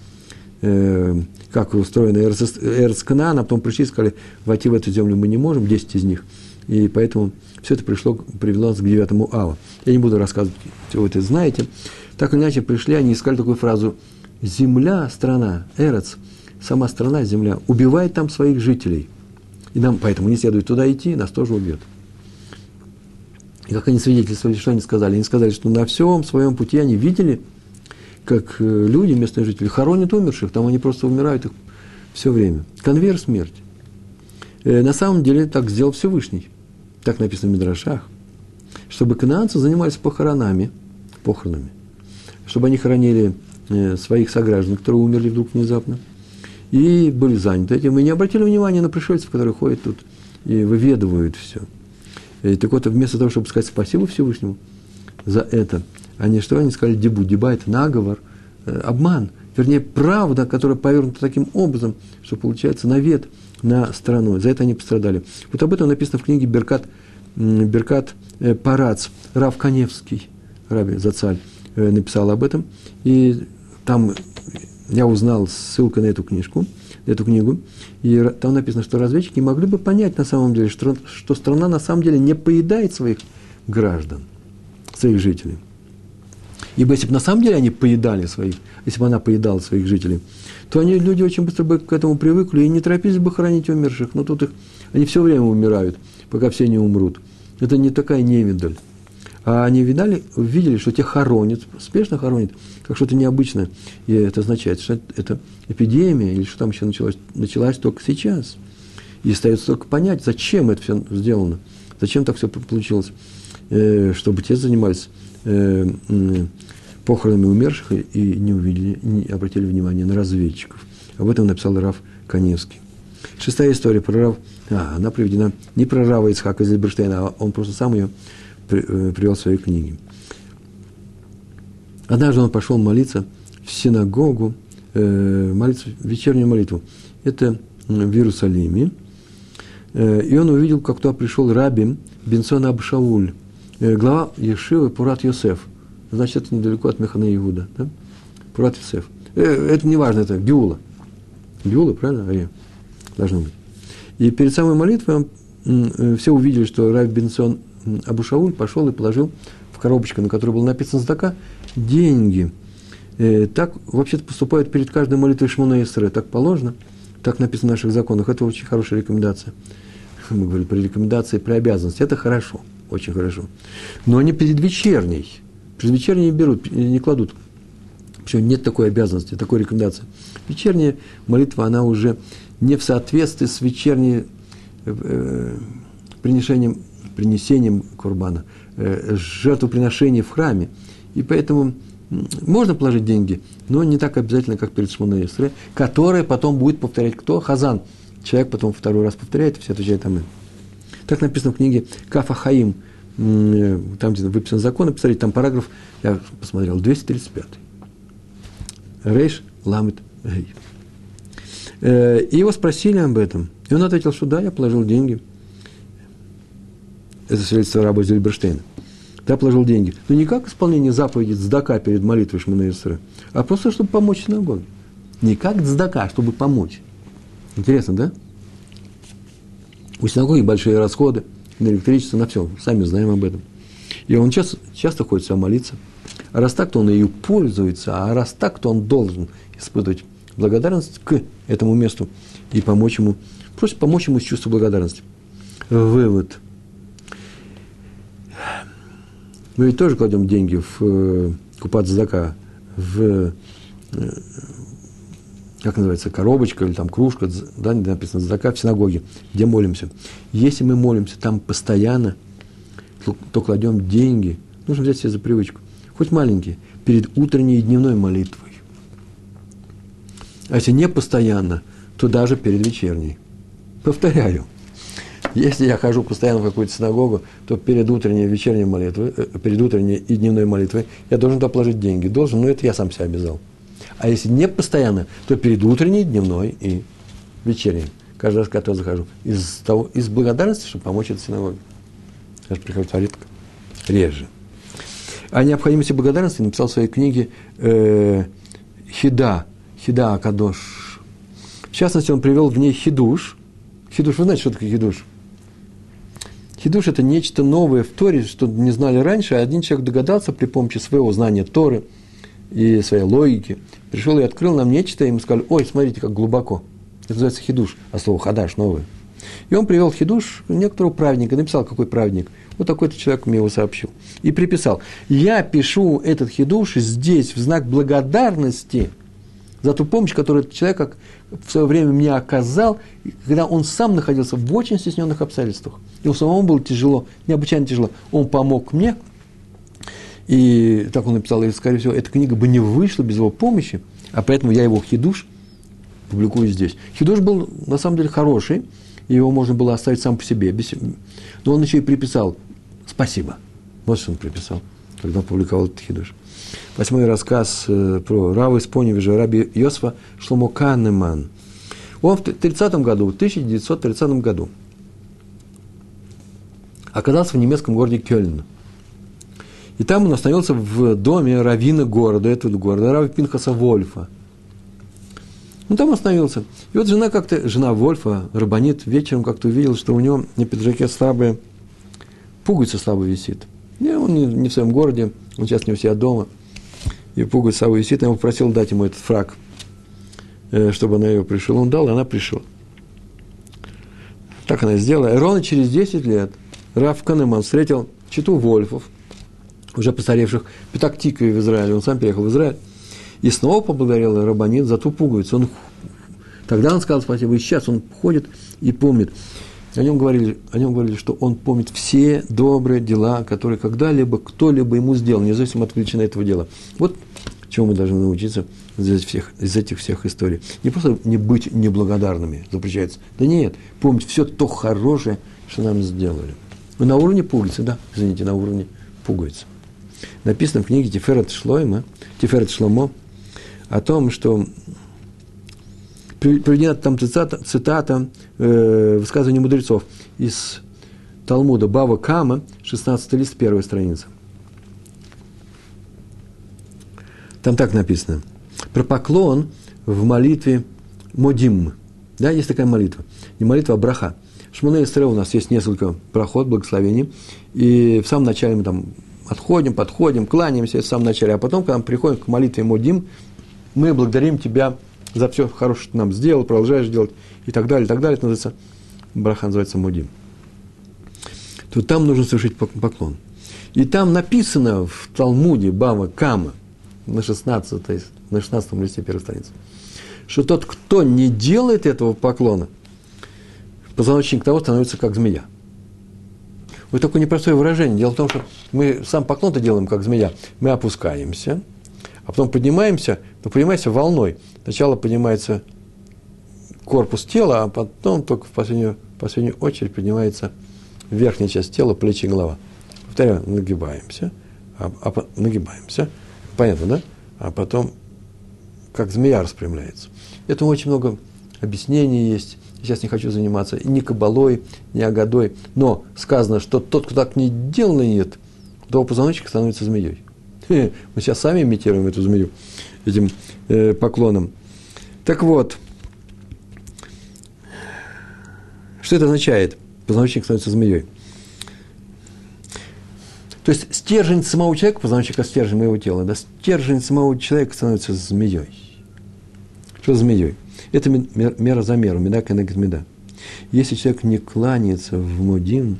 S1: э, как устроена Эрцканан, а потом пришли и сказали, войти в эту землю мы не можем, 10 из них. И поэтому все это пришло, привело нас к девятому ава. Я не буду рассказывать, все вы это знаете. Так или иначе, пришли, они искали такую фразу «Земля, страна, Эрец, сама страна, земля, убивает там своих жителей». И нам поэтому не следует туда идти, нас тоже убьет. И как они свидетельствовали, что они сказали? Они сказали, что на всем своем пути они видели, как э, люди, местные жители, хоронят умерших, там они просто умирают их все время. Конвейер смерти. Э, на самом деле так сделал Всевышний. Так написано в Мидрашах. Чтобы канадцы занимались похоронами, похоронами, чтобы они хоронили э, своих сограждан, которые умерли вдруг внезапно, и были заняты этим, и не обратили внимания на пришельцев, которые ходят тут и выведывают все – и так вот, вместо того, чтобы сказать спасибо Всевышнему за это, они что? Они сказали дебу. Деба – это наговор, э, обман. Вернее, правда, которая повернута таким образом, что получается навет на страну. За это они пострадали. Вот об этом написано в книге Беркат, Беркат э, Парац, Рав Каневский, Раби Зацаль, э, написал об этом. И там я узнал ссылку на эту книжку – эту книгу, и там написано, что разведчики могли бы понять на самом деле, что, что страна на самом деле не поедает своих граждан, своих жителей. Ибо если бы на самом деле они поедали своих, если бы она поедала своих жителей, то они, люди очень быстро бы к этому привыкли и не торопились бы хоронить умерших. Но тут их, они все время умирают, пока все не умрут. Это не такая невидаль. А они видали, видели, что тех хоронят, спешно хоронят, как что-то необычное. И это означает, что это эпидемия, или что там еще началось, началась только сейчас. И остается только понять, зачем это все сделано, зачем так все получилось, э, чтобы те занимались э, похоронами умерших и не увидели, не обратили внимание на разведчиков. Об этом написал Раф Каневский. Шестая история про Рав, а, она приведена не про Рава Ицхака из Либерштейна, а он просто сам ее привел в своей книге. Однажды он пошел молиться в синагогу, э, молиться вечернюю молитву. Это в Иерусалиме. Э, и он увидел, как туда пришел раби Бенсон Абшауль, глава Ешивы Пурат Йосеф. Значит, это недалеко от Механа Иуда. Да? Пурат Йосеф. Это не важно, это Геула. Геула, правильно? Ария. Должно быть. И перед самой молитвой все увидели, что Раби Бенсон Абу Шауль пошел и положил в коробочку, на которой был написан «Задака», деньги. Э, так вообще-то поступают перед каждой молитвой Шмуна Исре. Так положено, так написано в наших законах. Это очень хорошая рекомендация. Мы говорили про рекомендации, про обязанности. Это хорошо, очень хорошо. Но не перед вечерней. Перед вечерней не берут, не кладут. Причем нет такой обязанности, такой рекомендации. Вечерняя молитва, она уже не в соответствии с вечерней э, принесением принесением курбана, э, жертвоприношений в храме. И поэтому можно положить деньги, но не так обязательно, как перед Шмоной которое потом будет повторять кто? Хазан. Человек потом второй раз повторяет, все отвечают Амин. Так написано в книге Кафа Хаим, э, там, где выписан закон, посмотрите, там параграф, я посмотрел, 235. Рейш Ламит Гей. Э, и его спросили об этом. И он ответил, что да, я положил деньги – это свидетельство раба Зельберштейна, да, положил деньги. Но не как исполнение заповеди цдака перед молитвой Шмана а просто, чтобы помочь синагоге. Не как цдака, а чтобы помочь. Интересно, да? У синагоги большие расходы на электричество, на все. Сами знаем об этом. И он часто, часто ходит сюда молиться. А раз так, то он ее пользуется, а раз так, то он должен испытывать благодарность к этому месту и помочь ему, просто помочь ему с чувством благодарности. Вывод – Мы ведь тоже кладем деньги в э, купат задака, в, э, как называется, коробочка или там кружка, да, где написано задака в синагоге, где молимся. Если мы молимся там постоянно, то кладем деньги, нужно взять себе за привычку, хоть маленькие, перед утренней и дневной молитвой. А если не постоянно, то даже перед вечерней. Повторяю – если я хожу постоянно в какую-то синагогу, то перед утренней и вечерней молитвой, э, перед утренней и дневной молитвой я должен туда положить деньги. Должен, но это я сам себя обязал. А если не постоянно, то перед утренней, дневной и вечерней. Каждый раз, когда я захожу. Из, того, из благодарности, чтобы помочь этой синагоге. Я же прихожу редко. Реже. О необходимости благодарности написал в своей книге э, Хида, Хида Акадош. В частности, он привел в ней хидуш. Хидуш, вы знаете, что такое хидуш? Хидуш – это нечто новое в Торе, что не знали раньше, а один человек догадался при помощи своего знания Торы и своей логики, пришел и открыл нам нечто, и ему сказали, ой, смотрите, как глубоко. Это называется хидуш, а слово хадаш – новое. И он привел хидуш некоторого праведника, написал, какой праведник. Вот такой-то человек мне его сообщил. И приписал, я пишу этот хидуш здесь в знак благодарности за ту помощь, которую этот человек в свое время мне оказал, когда он сам находился в очень стесненных обстоятельствах. Ему самому было тяжело, необычайно тяжело. Он помог мне, и так он написал, и, скорее всего, эта книга бы не вышла без его помощи, а поэтому я его хидуш публикую здесь. Хидуш был, на самом деле, хороший, его можно было оставить сам по себе, без... но он еще и приписал «спасибо». Вот что он приписал, когда публиковал этот хидуш. Восьмой рассказ э, про Рава из раби Йосфа Шломо Канеман. Он в 30 году, в 1930 году оказался в немецком городе Кёльн. И там он остановился в доме равина города, этого города, Рави Пинхаса Вольфа. Ну, там остановился. И вот жена как-то, жена Вольфа, Рабанит, вечером как-то увидела, что у него на пиджаке слабая, пуговица слабо висит. И он не, не в своем городе, он сейчас не у себя дома. И слабо висит, я ему попросил дать ему этот фраг, э, чтобы она ее пришила. Он дал, и она пришла. Так она сделала. И ровно через 10 лет – Раф Канеман встретил читу Вольфов, уже постаревших Петактика в Израиле, он сам переехал в Израиль, и снова поблагодарил Рабанит за ту пуговицу. Он, тогда он сказал спасибо, и сейчас он ходит и помнит. О нем, говорили, о нем говорили, что он помнит все добрые дела, которые когда-либо кто-либо ему сделал, независимо от величины этого дела. Вот чему мы должны научиться из всех, из этих всех историй. Не просто не быть неблагодарными, запрещается. Да нет, помнить все то хорошее, что нам сделали. Мы на уровне пуговицы, да, извините, на уровне пуговицы. Написано в книге Тиферет Шлойма, Тиферет Шломо, о том, что приведена там цитата, цитата э, высказывания мудрецов из Талмуда Бава Кама, 16 лист, первая страница. Там так написано. Про поклон в молитве Модим. Да, есть такая молитва. Не молитва, а браха. Шмуна Исре у нас есть несколько проход, благословений. И в самом начале мы там отходим, подходим, кланяемся в самом начале. А потом, когда мы приходим к молитве Модим, мы благодарим Тебя за все хорошее, что нам сделал, продолжаешь делать, и так далее, и так далее. Это называется, браха называется Модим. То там нужно совершить поклон. И там написано в Талмуде Бава Кама, на 16, на 16 листе первой страницы, что тот, кто не делает этого поклона, позвоночник того становится как змея. Вот такое непростое выражение. Дело в том, что мы сам поклон-то делаем как змея. Мы опускаемся – а потом поднимаемся, но поднимаемся волной. Сначала поднимается корпус тела, а потом только в последнюю, последнюю очередь поднимается верхняя часть тела, плечи и голова. Повторяю, нагибаемся, а, а, нагибаемся, понятно, да? А потом, как змея распрямляется. Этому очень много объяснений есть. Сейчас не хочу заниматься ни кабалой, ни агадой. Но сказано, что тот, кто так не делает, то позвоночник становится змеей. [laughs] Мы сейчас сами имитируем эту змею этим э, поклоном. Так вот, что это означает? Позвоночник становится змеей. То есть стержень самого человека, позвоночник – это стержень моего тела, да, стержень самого человека становится змеей. Что змеей? Это мера за меру, меда коннект меда. Если человек не кланяется в мудин,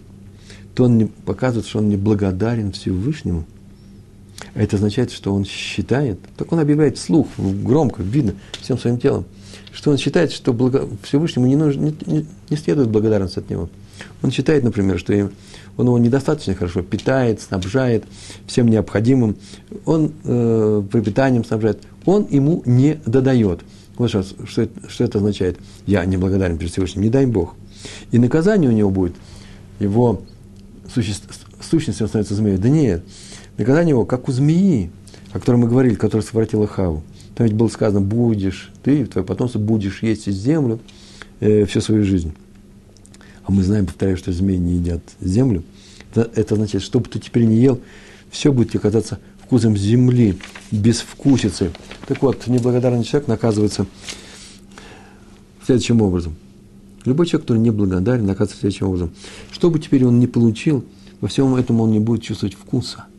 S1: то он не, показывает, что он не благодарен Всевышнему – это означает, что он считает, так он объявляет вслух, громко, видно, всем своим телом, что он считает, что благо, Всевышнему не, нужно, не, не, не следует благодарность от него. Он считает, например, что он его недостаточно хорошо питает, снабжает всем необходимым, он э, пропитанием снабжает, он ему не додает. Вот что, что, что это означает. Я не благодарен перед Всевышним, не дай Бог. И наказание у него будет, его существ, сущность становится змеей. Да нет, Наказание его, как у змеи, о которой мы говорили, которая совратила Хаву. Там ведь было сказано, будешь, ты, твое потомство, будешь есть землю э, всю свою жизнь. А мы знаем, повторяю, что змеи не едят землю. Это, это означает, что бы ты теперь не ел, все будет тебе казаться вкусом земли, без вкусицы. Так вот, неблагодарный человек наказывается следующим образом. Любой человек, который неблагодарен, наказывается следующим образом. Что бы теперь он не получил, во всем этом он не будет чувствовать вкуса –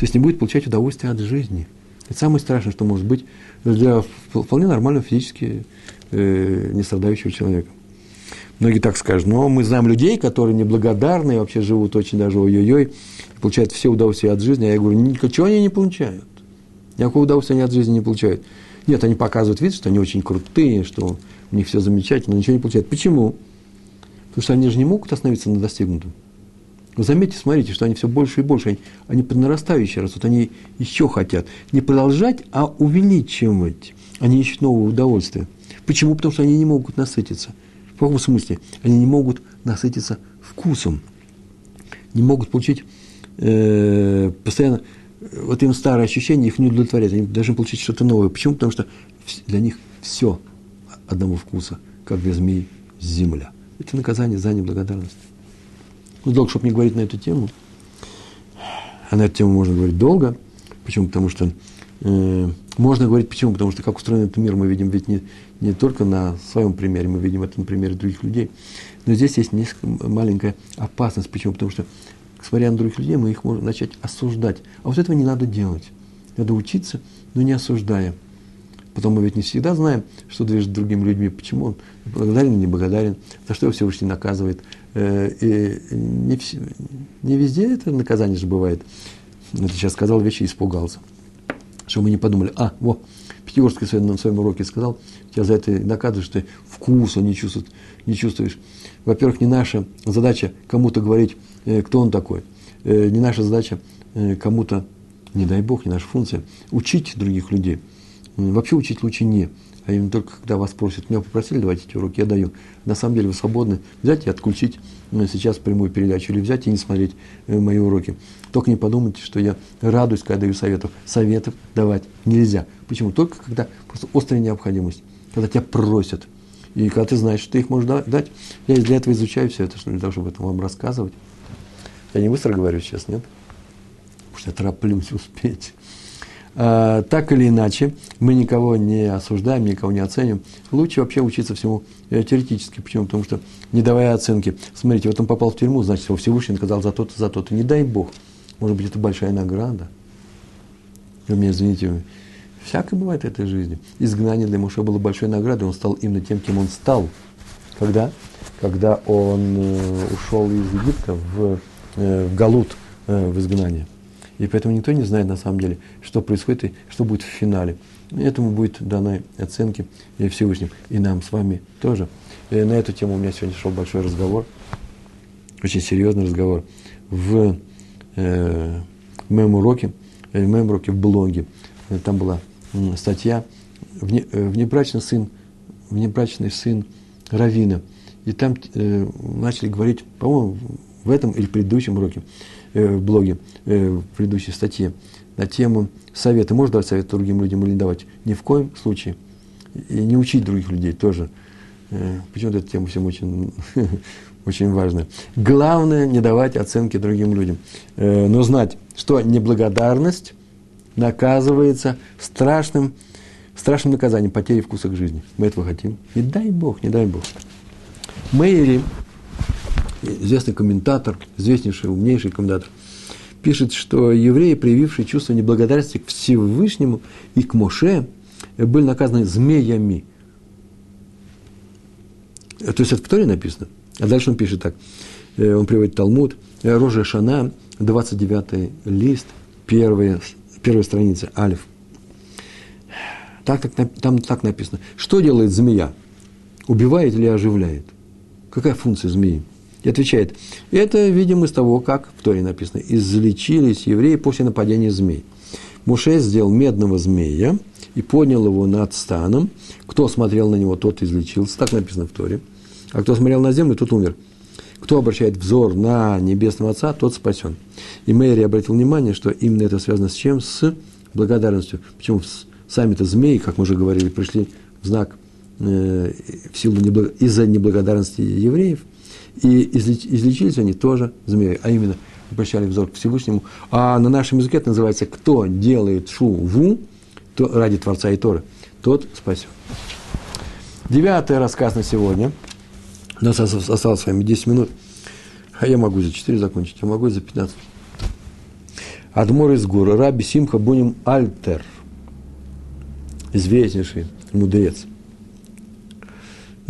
S1: то есть не будет получать удовольствие от жизни. Это самое страшное, что может быть для вполне нормального физически э, не страдающего человека. Многие так скажут, но мы знаем людей, которые неблагодарны, вообще живут очень даже ой-ой-ой, получают все удовольствия от жизни, а я говорю, ничего они не получают. Никакого удовольствия они от жизни не получают. Нет, они показывают вид, что они очень крутые, что у них все замечательно, но ничего не получают. Почему? Потому что они же не могут остановиться на достигнутом. Вы заметьте, смотрите, что они все больше и больше, они, они под нарастающие растут, они еще хотят не продолжать, а увеличивать. Они ищут нового удовольствия. Почему? Потому что они не могут насытиться. В каком смысле? Они не могут насытиться вкусом. Не могут получить э, постоянно, вот им старые ощущения их не удовлетворяют. Они должны получить что-то новое. Почему? Потому что для них все одного вкуса, как для змей земля. Это наказание за неблагодарность. Долго, чтобы не говорить на эту тему, а на эту тему можно говорить долго. Почему? Потому что э, можно говорить почему? Потому что как устроен этот мир, мы видим ведь не, не только на своем примере, мы видим это на примере других людей. Но здесь есть несколько маленькая опасность. Почему? Потому что, смотря на других людей, мы их можем начать осуждать. А вот этого не надо делать. Надо учиться, но не осуждая. Потом мы ведь не всегда знаем, что движет другими людьми, почему он благодарен или не благодарен, за что его Всевышний наказывает, и не, не везде это наказание же бывает. Это сейчас сказал вещи и испугался. Чтобы мы не подумали, а, вот, Пятигорский на своем уроке сказал, тебя за это наказывают, что ты вкуса не чувствуешь. Не чувствуешь. Во-первых, не наша задача кому-то говорить, э, кто он такой. Э, не наша задача кому-то, не дай Бог, не наша функция, учить других людей. Вообще учить лучше не а именно только когда вас просят, меня попросили, давайте эти уроки, я даю. На самом деле вы свободны взять и отключить ну, сейчас прямую передачу, или взять и не смотреть э, мои уроки. Только не подумайте, что я радуюсь, когда даю советов. Советов давать нельзя. Почему? Только когда просто острая необходимость, когда тебя просят. И когда ты знаешь, что ты их можешь дать. Я для этого изучаю все это, для того, чтобы это вам рассказывать. Я не быстро говорю сейчас, нет? Потому что я тороплюсь успеть. А, так или иначе, мы никого не осуждаем, никого не оценим. Лучше вообще учиться всему э, теоретически. Почему? Потому что, не давая оценки, смотрите, вот он попал в тюрьму, значит, его Всевышний наказал за то-то, за то-то. Не дай Бог. Может быть, это большая награда. Вы меня извините, всякое бывает в этой жизни. Изгнание для Моше было большой наградой, он стал именно тем, кем он стал. Когда? Когда он э, ушел из Египта в, э, в Галут, в изгнание. И поэтому никто не знает на самом деле, что происходит и что будет в финале. Этому будет даны оценки Всевышним. И нам с вами тоже. И на эту тему у меня сегодня шел большой разговор, очень серьезный разговор в, э, моем уроке, э, в моем уроке в блоге. Там была статья «Вне, э, «Внебрачный сын, внебрачный сын Равина». И там э, начали говорить, по-моему, в этом или предыдущем уроке, Э, в блоге, э, в предыдущей статье, на тему совета. Можно давать совет другим людям или не давать? Ни в коем случае. И не учить других людей тоже. Э, почему-то эта тема всем очень, [laughs] очень важная. Главное не давать оценки другим людям. Но знать, что неблагодарность наказывается страшным, страшным наказанием потери вкуса к жизни. Мы этого хотим. Не дай Бог, не дай Бог. Мэри известный комментатор, известнейший, умнейший комментатор, пишет, что евреи, проявившие чувство неблагодарности к Всевышнему и к Моше, были наказаны змеями. То есть это в Торе написано. А дальше он пишет так. Э, он приводит Талмуд. Рожа Шана, 29 лист, первая, первая страница, Алиф. Так, так, там так написано. Что делает змея? Убивает или оживляет? Какая функция змеи? И отвечает, это, видимо, из того, как в Торе написано, излечились евреи после нападения змей. Муше сделал медного змея и поднял его над станом. Кто смотрел на него, тот излечился. Так написано в Торе. А кто смотрел на землю, тот умер. Кто обращает взор на Небесного Отца, тот спасен. И Мэри обратил внимание, что именно это связано с чем? С благодарностью. Почему сами-то змеи, как мы уже говорили, пришли в знак э, в силу неблаг... из-за неблагодарности евреев – и излеч, излечились они тоже змеей, а именно обращали взор к Всевышнему. А на нашем языке это называется «кто делает шуву то, ради Творца и Торы, тот спасен». Девятый рассказ на сегодня. У нас осталось с вами 10 минут. А я могу за 4 закончить, я могу за 15. Адмор из горы, Раби Симха Буним Альтер, известнейший мудрец –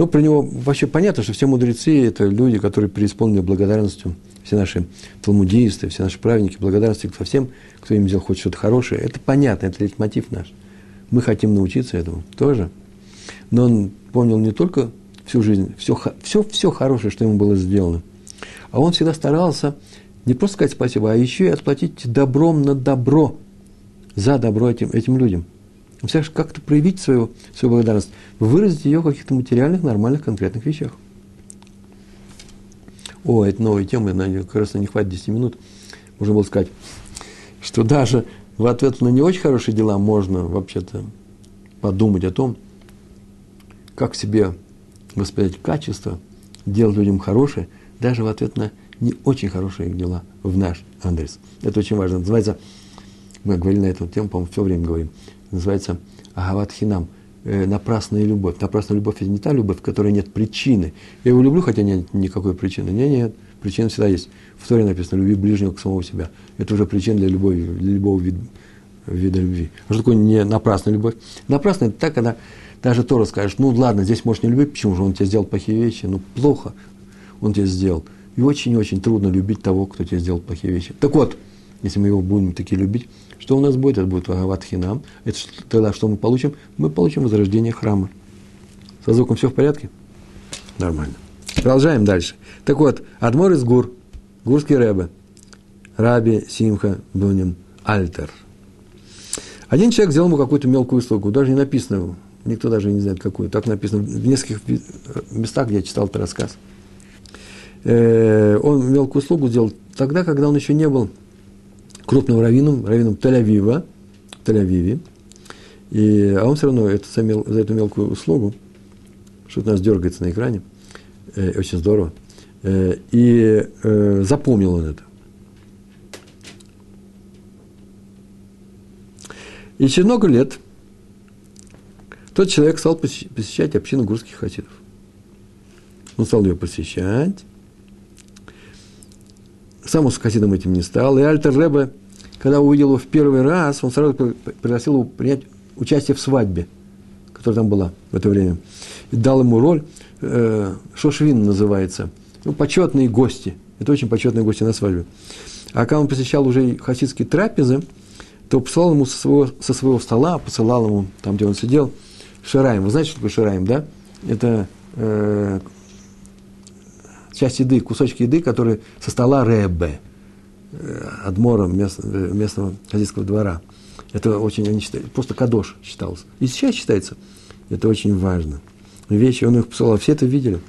S1: ну, про него вообще понятно, что все мудрецы – это люди, которые преисполнены благодарностью. Все наши талмудисты, все наши праведники, благодарности ко всем, кто им сделал хоть что-то хорошее. Это понятно, это лейтмотив наш. Мы хотим научиться этому тоже. Но он помнил не только всю жизнь, все, все, все хорошее, что ему было сделано, а он всегда старался не просто сказать спасибо, а еще и отплатить добром на добро за добро этим, этим людям – Представляешь, как-то проявить свою, свою благодарность, выразить ее в каких-то материальных, нормальных, конкретных вещах. О, это новая тема, на нее как раз не хватит 10 минут. Можно было сказать, что даже в ответ на не очень хорошие дела можно вообще-то подумать о том, как себе воспитать качество, делать людям хорошее, даже в ответ на не очень хорошие дела в наш адрес. Это очень важно. Называется, мы говорили на эту тему, по-моему, все время говорим, называется Агават Хинам, э, напрасная любовь. Напрасная любовь – это не та любовь, в которой нет причины. Я его люблю, хотя нет никакой причины. Нет, нет, причина всегда есть. В Торе написано «люби ближнего к самого себя». Это уже причина для, любви, для любого вида, вида любви. А что такое не напрасная любовь? Напрасная – это так, когда даже Тора скажет, ну ладно, здесь можешь не любить, почему же он тебе сделал плохие вещи, ну плохо. он тебе сделал. И очень-очень трудно любить того, кто тебе сделал плохие вещи. Так вот, если мы его будем таки любить, что у нас будет? Это будет Вагават Хинам. Это тогда что мы получим? Мы получим возрождение храма. Со звуком все в порядке? Нормально. Продолжаем дальше. Так вот, Адмор из Гур, Гурский Рэбе, Раби Симха Бунин Альтер. Один человек сделал ему какую-то мелкую услугу, даже не написано, никто даже не знает какую, так написано в нескольких местах, где я читал этот рассказ. Э, он мелкую услугу сделал тогда, когда он еще не был крупным раввином, раввином Тель-Авива, Тель-Авиве, и, а он все равно это, за, эту мелкую услугу, что-то у нас дергается на экране, э, очень здорово, э, и э, запомнил он это. И через много лет тот человек стал посещать общину гурских хасидов. Он стал ее посещать. Сам он с хасидом этим не стал. И Альтер Ребе когда увидел его в первый раз, он сразу пригласил его принять участие в свадьбе, которая там была в это время. И дал ему роль, э, Шошвин называется, ну, почетные гости. Это очень почетные гости на свадьбе. А когда он посещал уже хасидские трапезы, то посылал ему со своего, со своего стола, посылал ему, там, где он сидел, шираем. Вы знаете, что такое шираем, да? Это э, часть еды, кусочки еды, которые со стола Рэбе – адмором мест, э, местного хозяйского двора. Это очень, они считали, просто кадош считался. И сейчас считается. Это очень важно. Вещи, он их посылал, все это видели.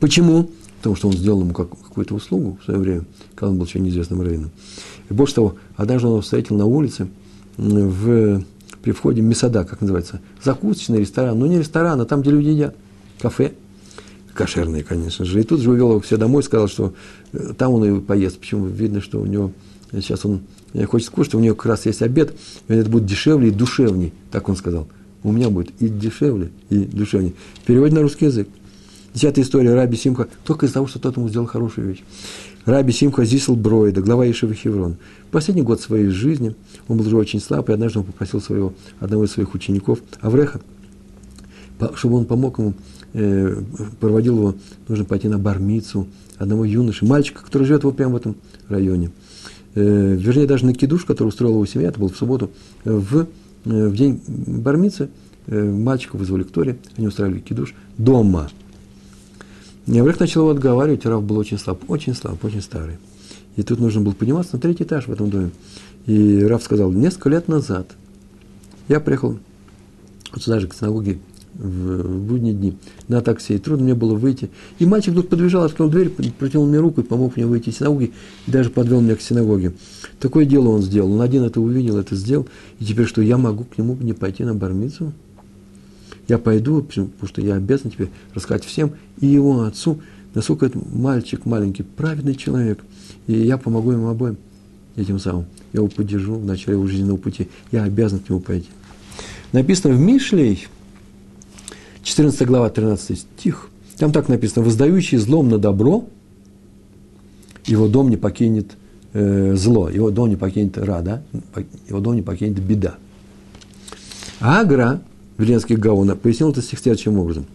S1: Почему? Потому что он сделал ему как, какую-то услугу в свое время, когда он был еще неизвестным раввином. И больше того, однажды он его встретил на улице в, при входе в Месада, как называется, закусочный ресторан, но не ресторан, а там, где люди едят, кафе – кошерные, конечно же. И тут же увел его все домой, сказал, что э, там он и поест. Почему? Видно, что у него сейчас он хочет кушать, у него как раз есть обед, и это будет дешевле и душевней, так он сказал. У меня будет и дешевле, и душевней. Переводим на русский язык. Десятая история Раби Симха, только из-за того, что тот ему сделал хорошую вещь. Раби Симха Зисел Бройда, глава Ишева Хеврон. Последний год своей жизни он был уже очень слаб, и однажды он попросил своего, одного из своих учеников, Авреха, чтобы он помог ему Э, проводил его, нужно пойти на бармицу одного юноши, мальчика, который живет вот прямо в этом районе. Э, вернее, даже на кидуш, который устроила его семья, это был в субботу, в, э, в день бармицы, мальчика вызвали к Торе, они устраивали кидуш дома. И Аврех начал его отговаривать, Рав был очень слаб, очень слаб, очень старый. И тут нужно было подниматься на третий этаж в этом доме. И Рав сказал, несколько лет назад я приехал вот сюда же к синагоге в будние дни на такси, и трудно мне было выйти. И мальчик тут подбежал, открыл дверь, протянул мне руку и помог мне выйти из синагоги, и даже подвел меня к синагоге. Такое дело он сделал. Он один это увидел, это сделал, и теперь что, я могу к нему не пойти на бармицу? Я пойду, потому что я обязан тебе рассказать всем, и его отцу, насколько этот мальчик маленький, праведный человек, и я помогу ему обоим этим самым. Я его поддержу в начале его жизненного пути. Я обязан к нему пойти. Написано в Мишлей, 14 глава, 13 стих. Там так написано, воздающий злом на добро, его дом не покинет э, зло, его дом не покинет рада, его дом не покинет беда. А Агра, Веленский Гаона, пояснил это стих следующим образом.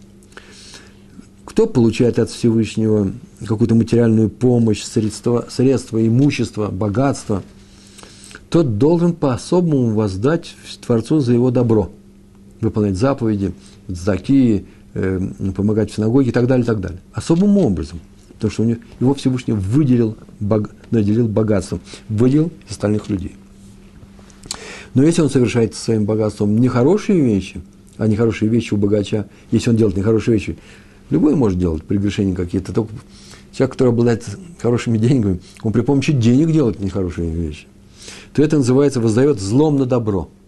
S1: Кто получает от Всевышнего какую-то материальную помощь, средства, средства, имущество, богатство, тот должен по-особому воздать Творцу за его добро, выполнять заповеди – заки, э, помогать в синагоге и так далее, и так далее. Особым образом, потому что у него, его Всевышний выделил, бог, наделил богатством, выделил из остальных людей. Но если он совершает своим богатством нехорошие вещи, а нехорошие вещи у богача, если он делает нехорошие вещи, любой может делать прегрешения какие-то, только человек, который обладает хорошими деньгами, он при помощи денег делает нехорошие вещи, то это называется воздает злом на добро –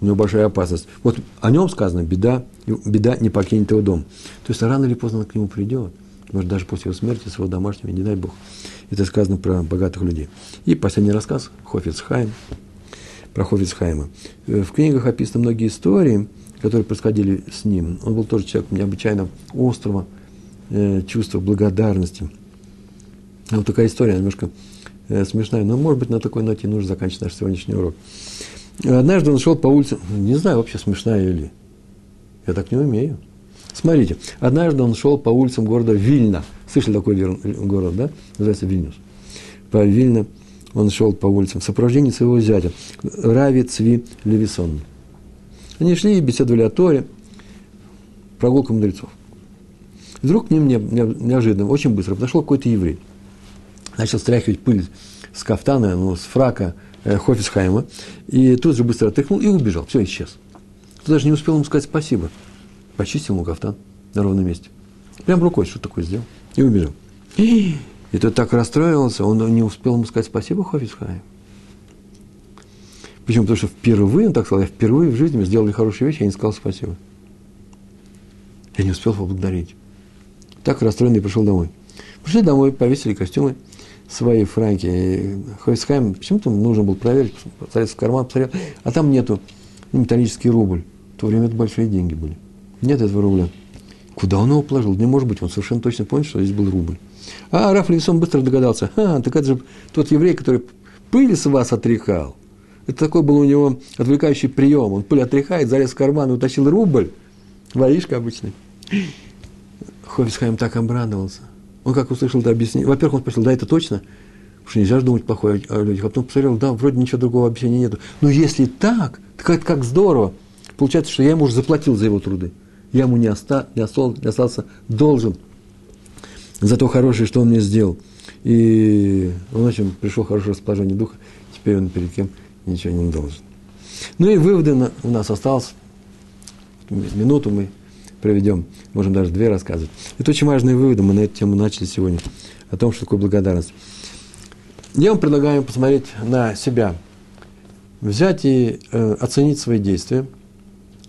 S1: у него большая опасность. Вот о нем сказано, беда, беда не покинет его дом. То есть рано или поздно он к нему придет. Может, даже после его смерти, своего домашнего, не дай Бог. Это сказано про богатых людей. И последний рассказ, Хофиц Хайм, про Хофиц Хайма. Э, в книгах описаны многие истории, которые происходили с ним. Он был тоже человек необычайно острого э, чувства благодарности. Вот такая история, немножко э, смешная, но, может быть, на такой ноте нужно заканчивать наш сегодняшний урок. Однажды он шел по улице, не знаю, вообще смешная или. Я так не умею. Смотрите, однажды он шел по улицам города Вильна, Слышали такой город, да? Называется Вильнюс. По Вильно он шел по улицам в сопровождении своего зятя, Рави Цви Левисон. Они шли и беседовали о Торе, прогулка мудрецов. Вдруг к ним неожиданно, очень быстро подошел какой-то еврей. Начал стряхивать пыль с кафтана, ну, с фрака Хофисхайма, и тут же быстро отряхнул и убежал. Все, исчез. Ты даже не успел ему сказать спасибо. Почистил ему кафтан на ровном месте. Прям рукой что такое сделал. И убежал. И тот так расстроился, он не успел ему сказать спасибо Хофисхайм. Почему? Потому что впервые, он так сказал, я впервые в жизни мы сделали хорошие вещи, я не сказал спасибо. Я не успел поблагодарить. Так расстроенный пришел домой. Пришли домой, повесили костюмы, свои франки. И Хойсхайм почему-то нужно было проверить, посмотреть в карман, посмотрел, а там нету металлический рубль. В то время это большие деньги были. Нет этого рубля. Куда он его положил? Не может быть, он совершенно точно понял, что здесь был рубль. А Раф Левисон быстро догадался, а, так это же тот еврей, который пыль с вас отряхал. Это такой был у него отвлекающий прием. Он пыль отряхает, залез в карман и утащил рубль. Воришка обычный. Хофисхайм так обрадовался. Он как услышал это объяснение. Во-первых, он спросил, да, это точно? Потому что нельзя же думать плохое о людях. А потом посмотрел, да, вроде ничего другого объяснения нету. Но если так, так это как здорово. Получается, что я ему уже заплатил за его труды. Я ему не, оста, не, остался, не остался должен за то хорошее, что он мне сделал. И он очень пришел хорошее расположение духа, теперь он перед кем ничего не должен. Ну и выводы у нас осталось. Минуту мы проведем, можем даже две рассказывать. Это очень важные выводы, мы на эту тему начали сегодня, о том, что такое благодарность. Я вам предлагаю посмотреть на себя, взять и э, оценить свои действия,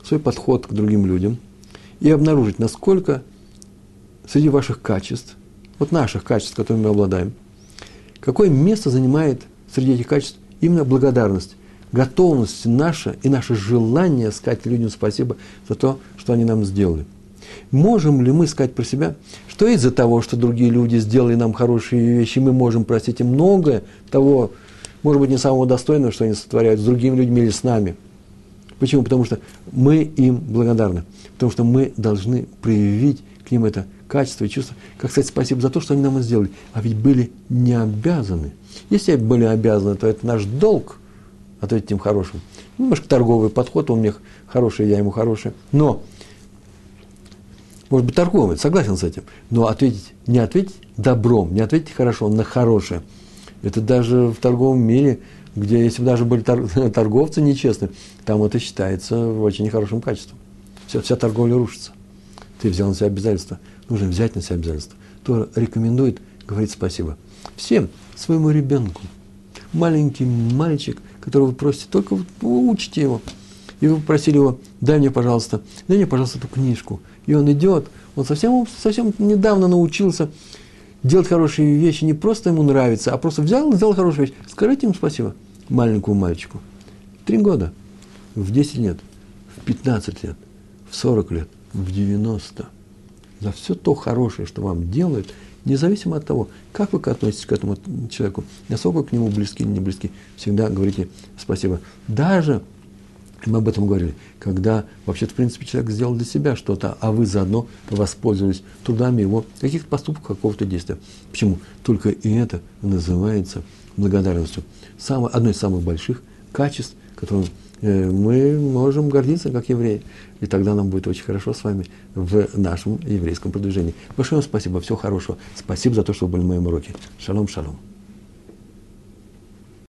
S1: свой подход к другим людям и обнаружить, насколько среди ваших качеств, вот наших качеств, которыми мы обладаем, какое место занимает среди этих качеств именно благодарность, готовность наша и наше желание сказать людям спасибо за то, что они нам сделали. Можем ли мы сказать про себя, что из-за того, что другие люди сделали нам хорошие вещи, мы можем простить им многое того, может быть, не самого достойного, что они сотворяют с другими людьми или с нами. Почему? Потому что мы им благодарны. Потому что мы должны проявить к ним это качество и чувство, как сказать спасибо за то, что они нам сделали. А ведь были не обязаны. Если были обязаны, то это наш долг ответить им хорошим. Немножко торговый подход, он мне хороший, я ему хороший. Но, может быть, торговый, согласен с этим. Но ответить, не ответить добром, не ответить хорошо на хорошее. Это даже в торговом мире, где если бы даже были [laughs] торговцы нечестные, там это считается очень нехорошим качеством. Вся, вся торговля рушится. Ты взял на себя обязательства. Нужно взять на себя обязательства. То рекомендует говорить спасибо. Всем, своему ребенку. Маленький мальчик, которого вы просите, только учите его. И вы попросили его, дай мне, пожалуйста, дай мне, пожалуйста, эту книжку. И он идет, он совсем, совсем недавно научился делать хорошие вещи, не просто ему нравится, а просто взял сделал хорошую вещь. Скажите ему спасибо, маленькому мальчику. Три года, в 10 лет, в 15 лет, в 40 лет, в 90. За все то хорошее, что вам делают – Независимо от того, как вы относитесь к этому человеку, насколько к нему близки или не близки, всегда говорите спасибо. Даже, мы об этом говорили, когда вообще в принципе, человек сделал для себя что-то, а вы заодно воспользовались трудами его, каких-то поступков, какого-то действия. Почему? Только и это называется благодарностью. Самое, одно из самых больших качеств, которым Э, мы можем гордиться как евреи. И тогда нам будет очень хорошо с вами в нашем еврейском продвижении. Большое вам спасибо, всего хорошего. Спасибо за то, что вы были на моем уроке. Шалом, шалом.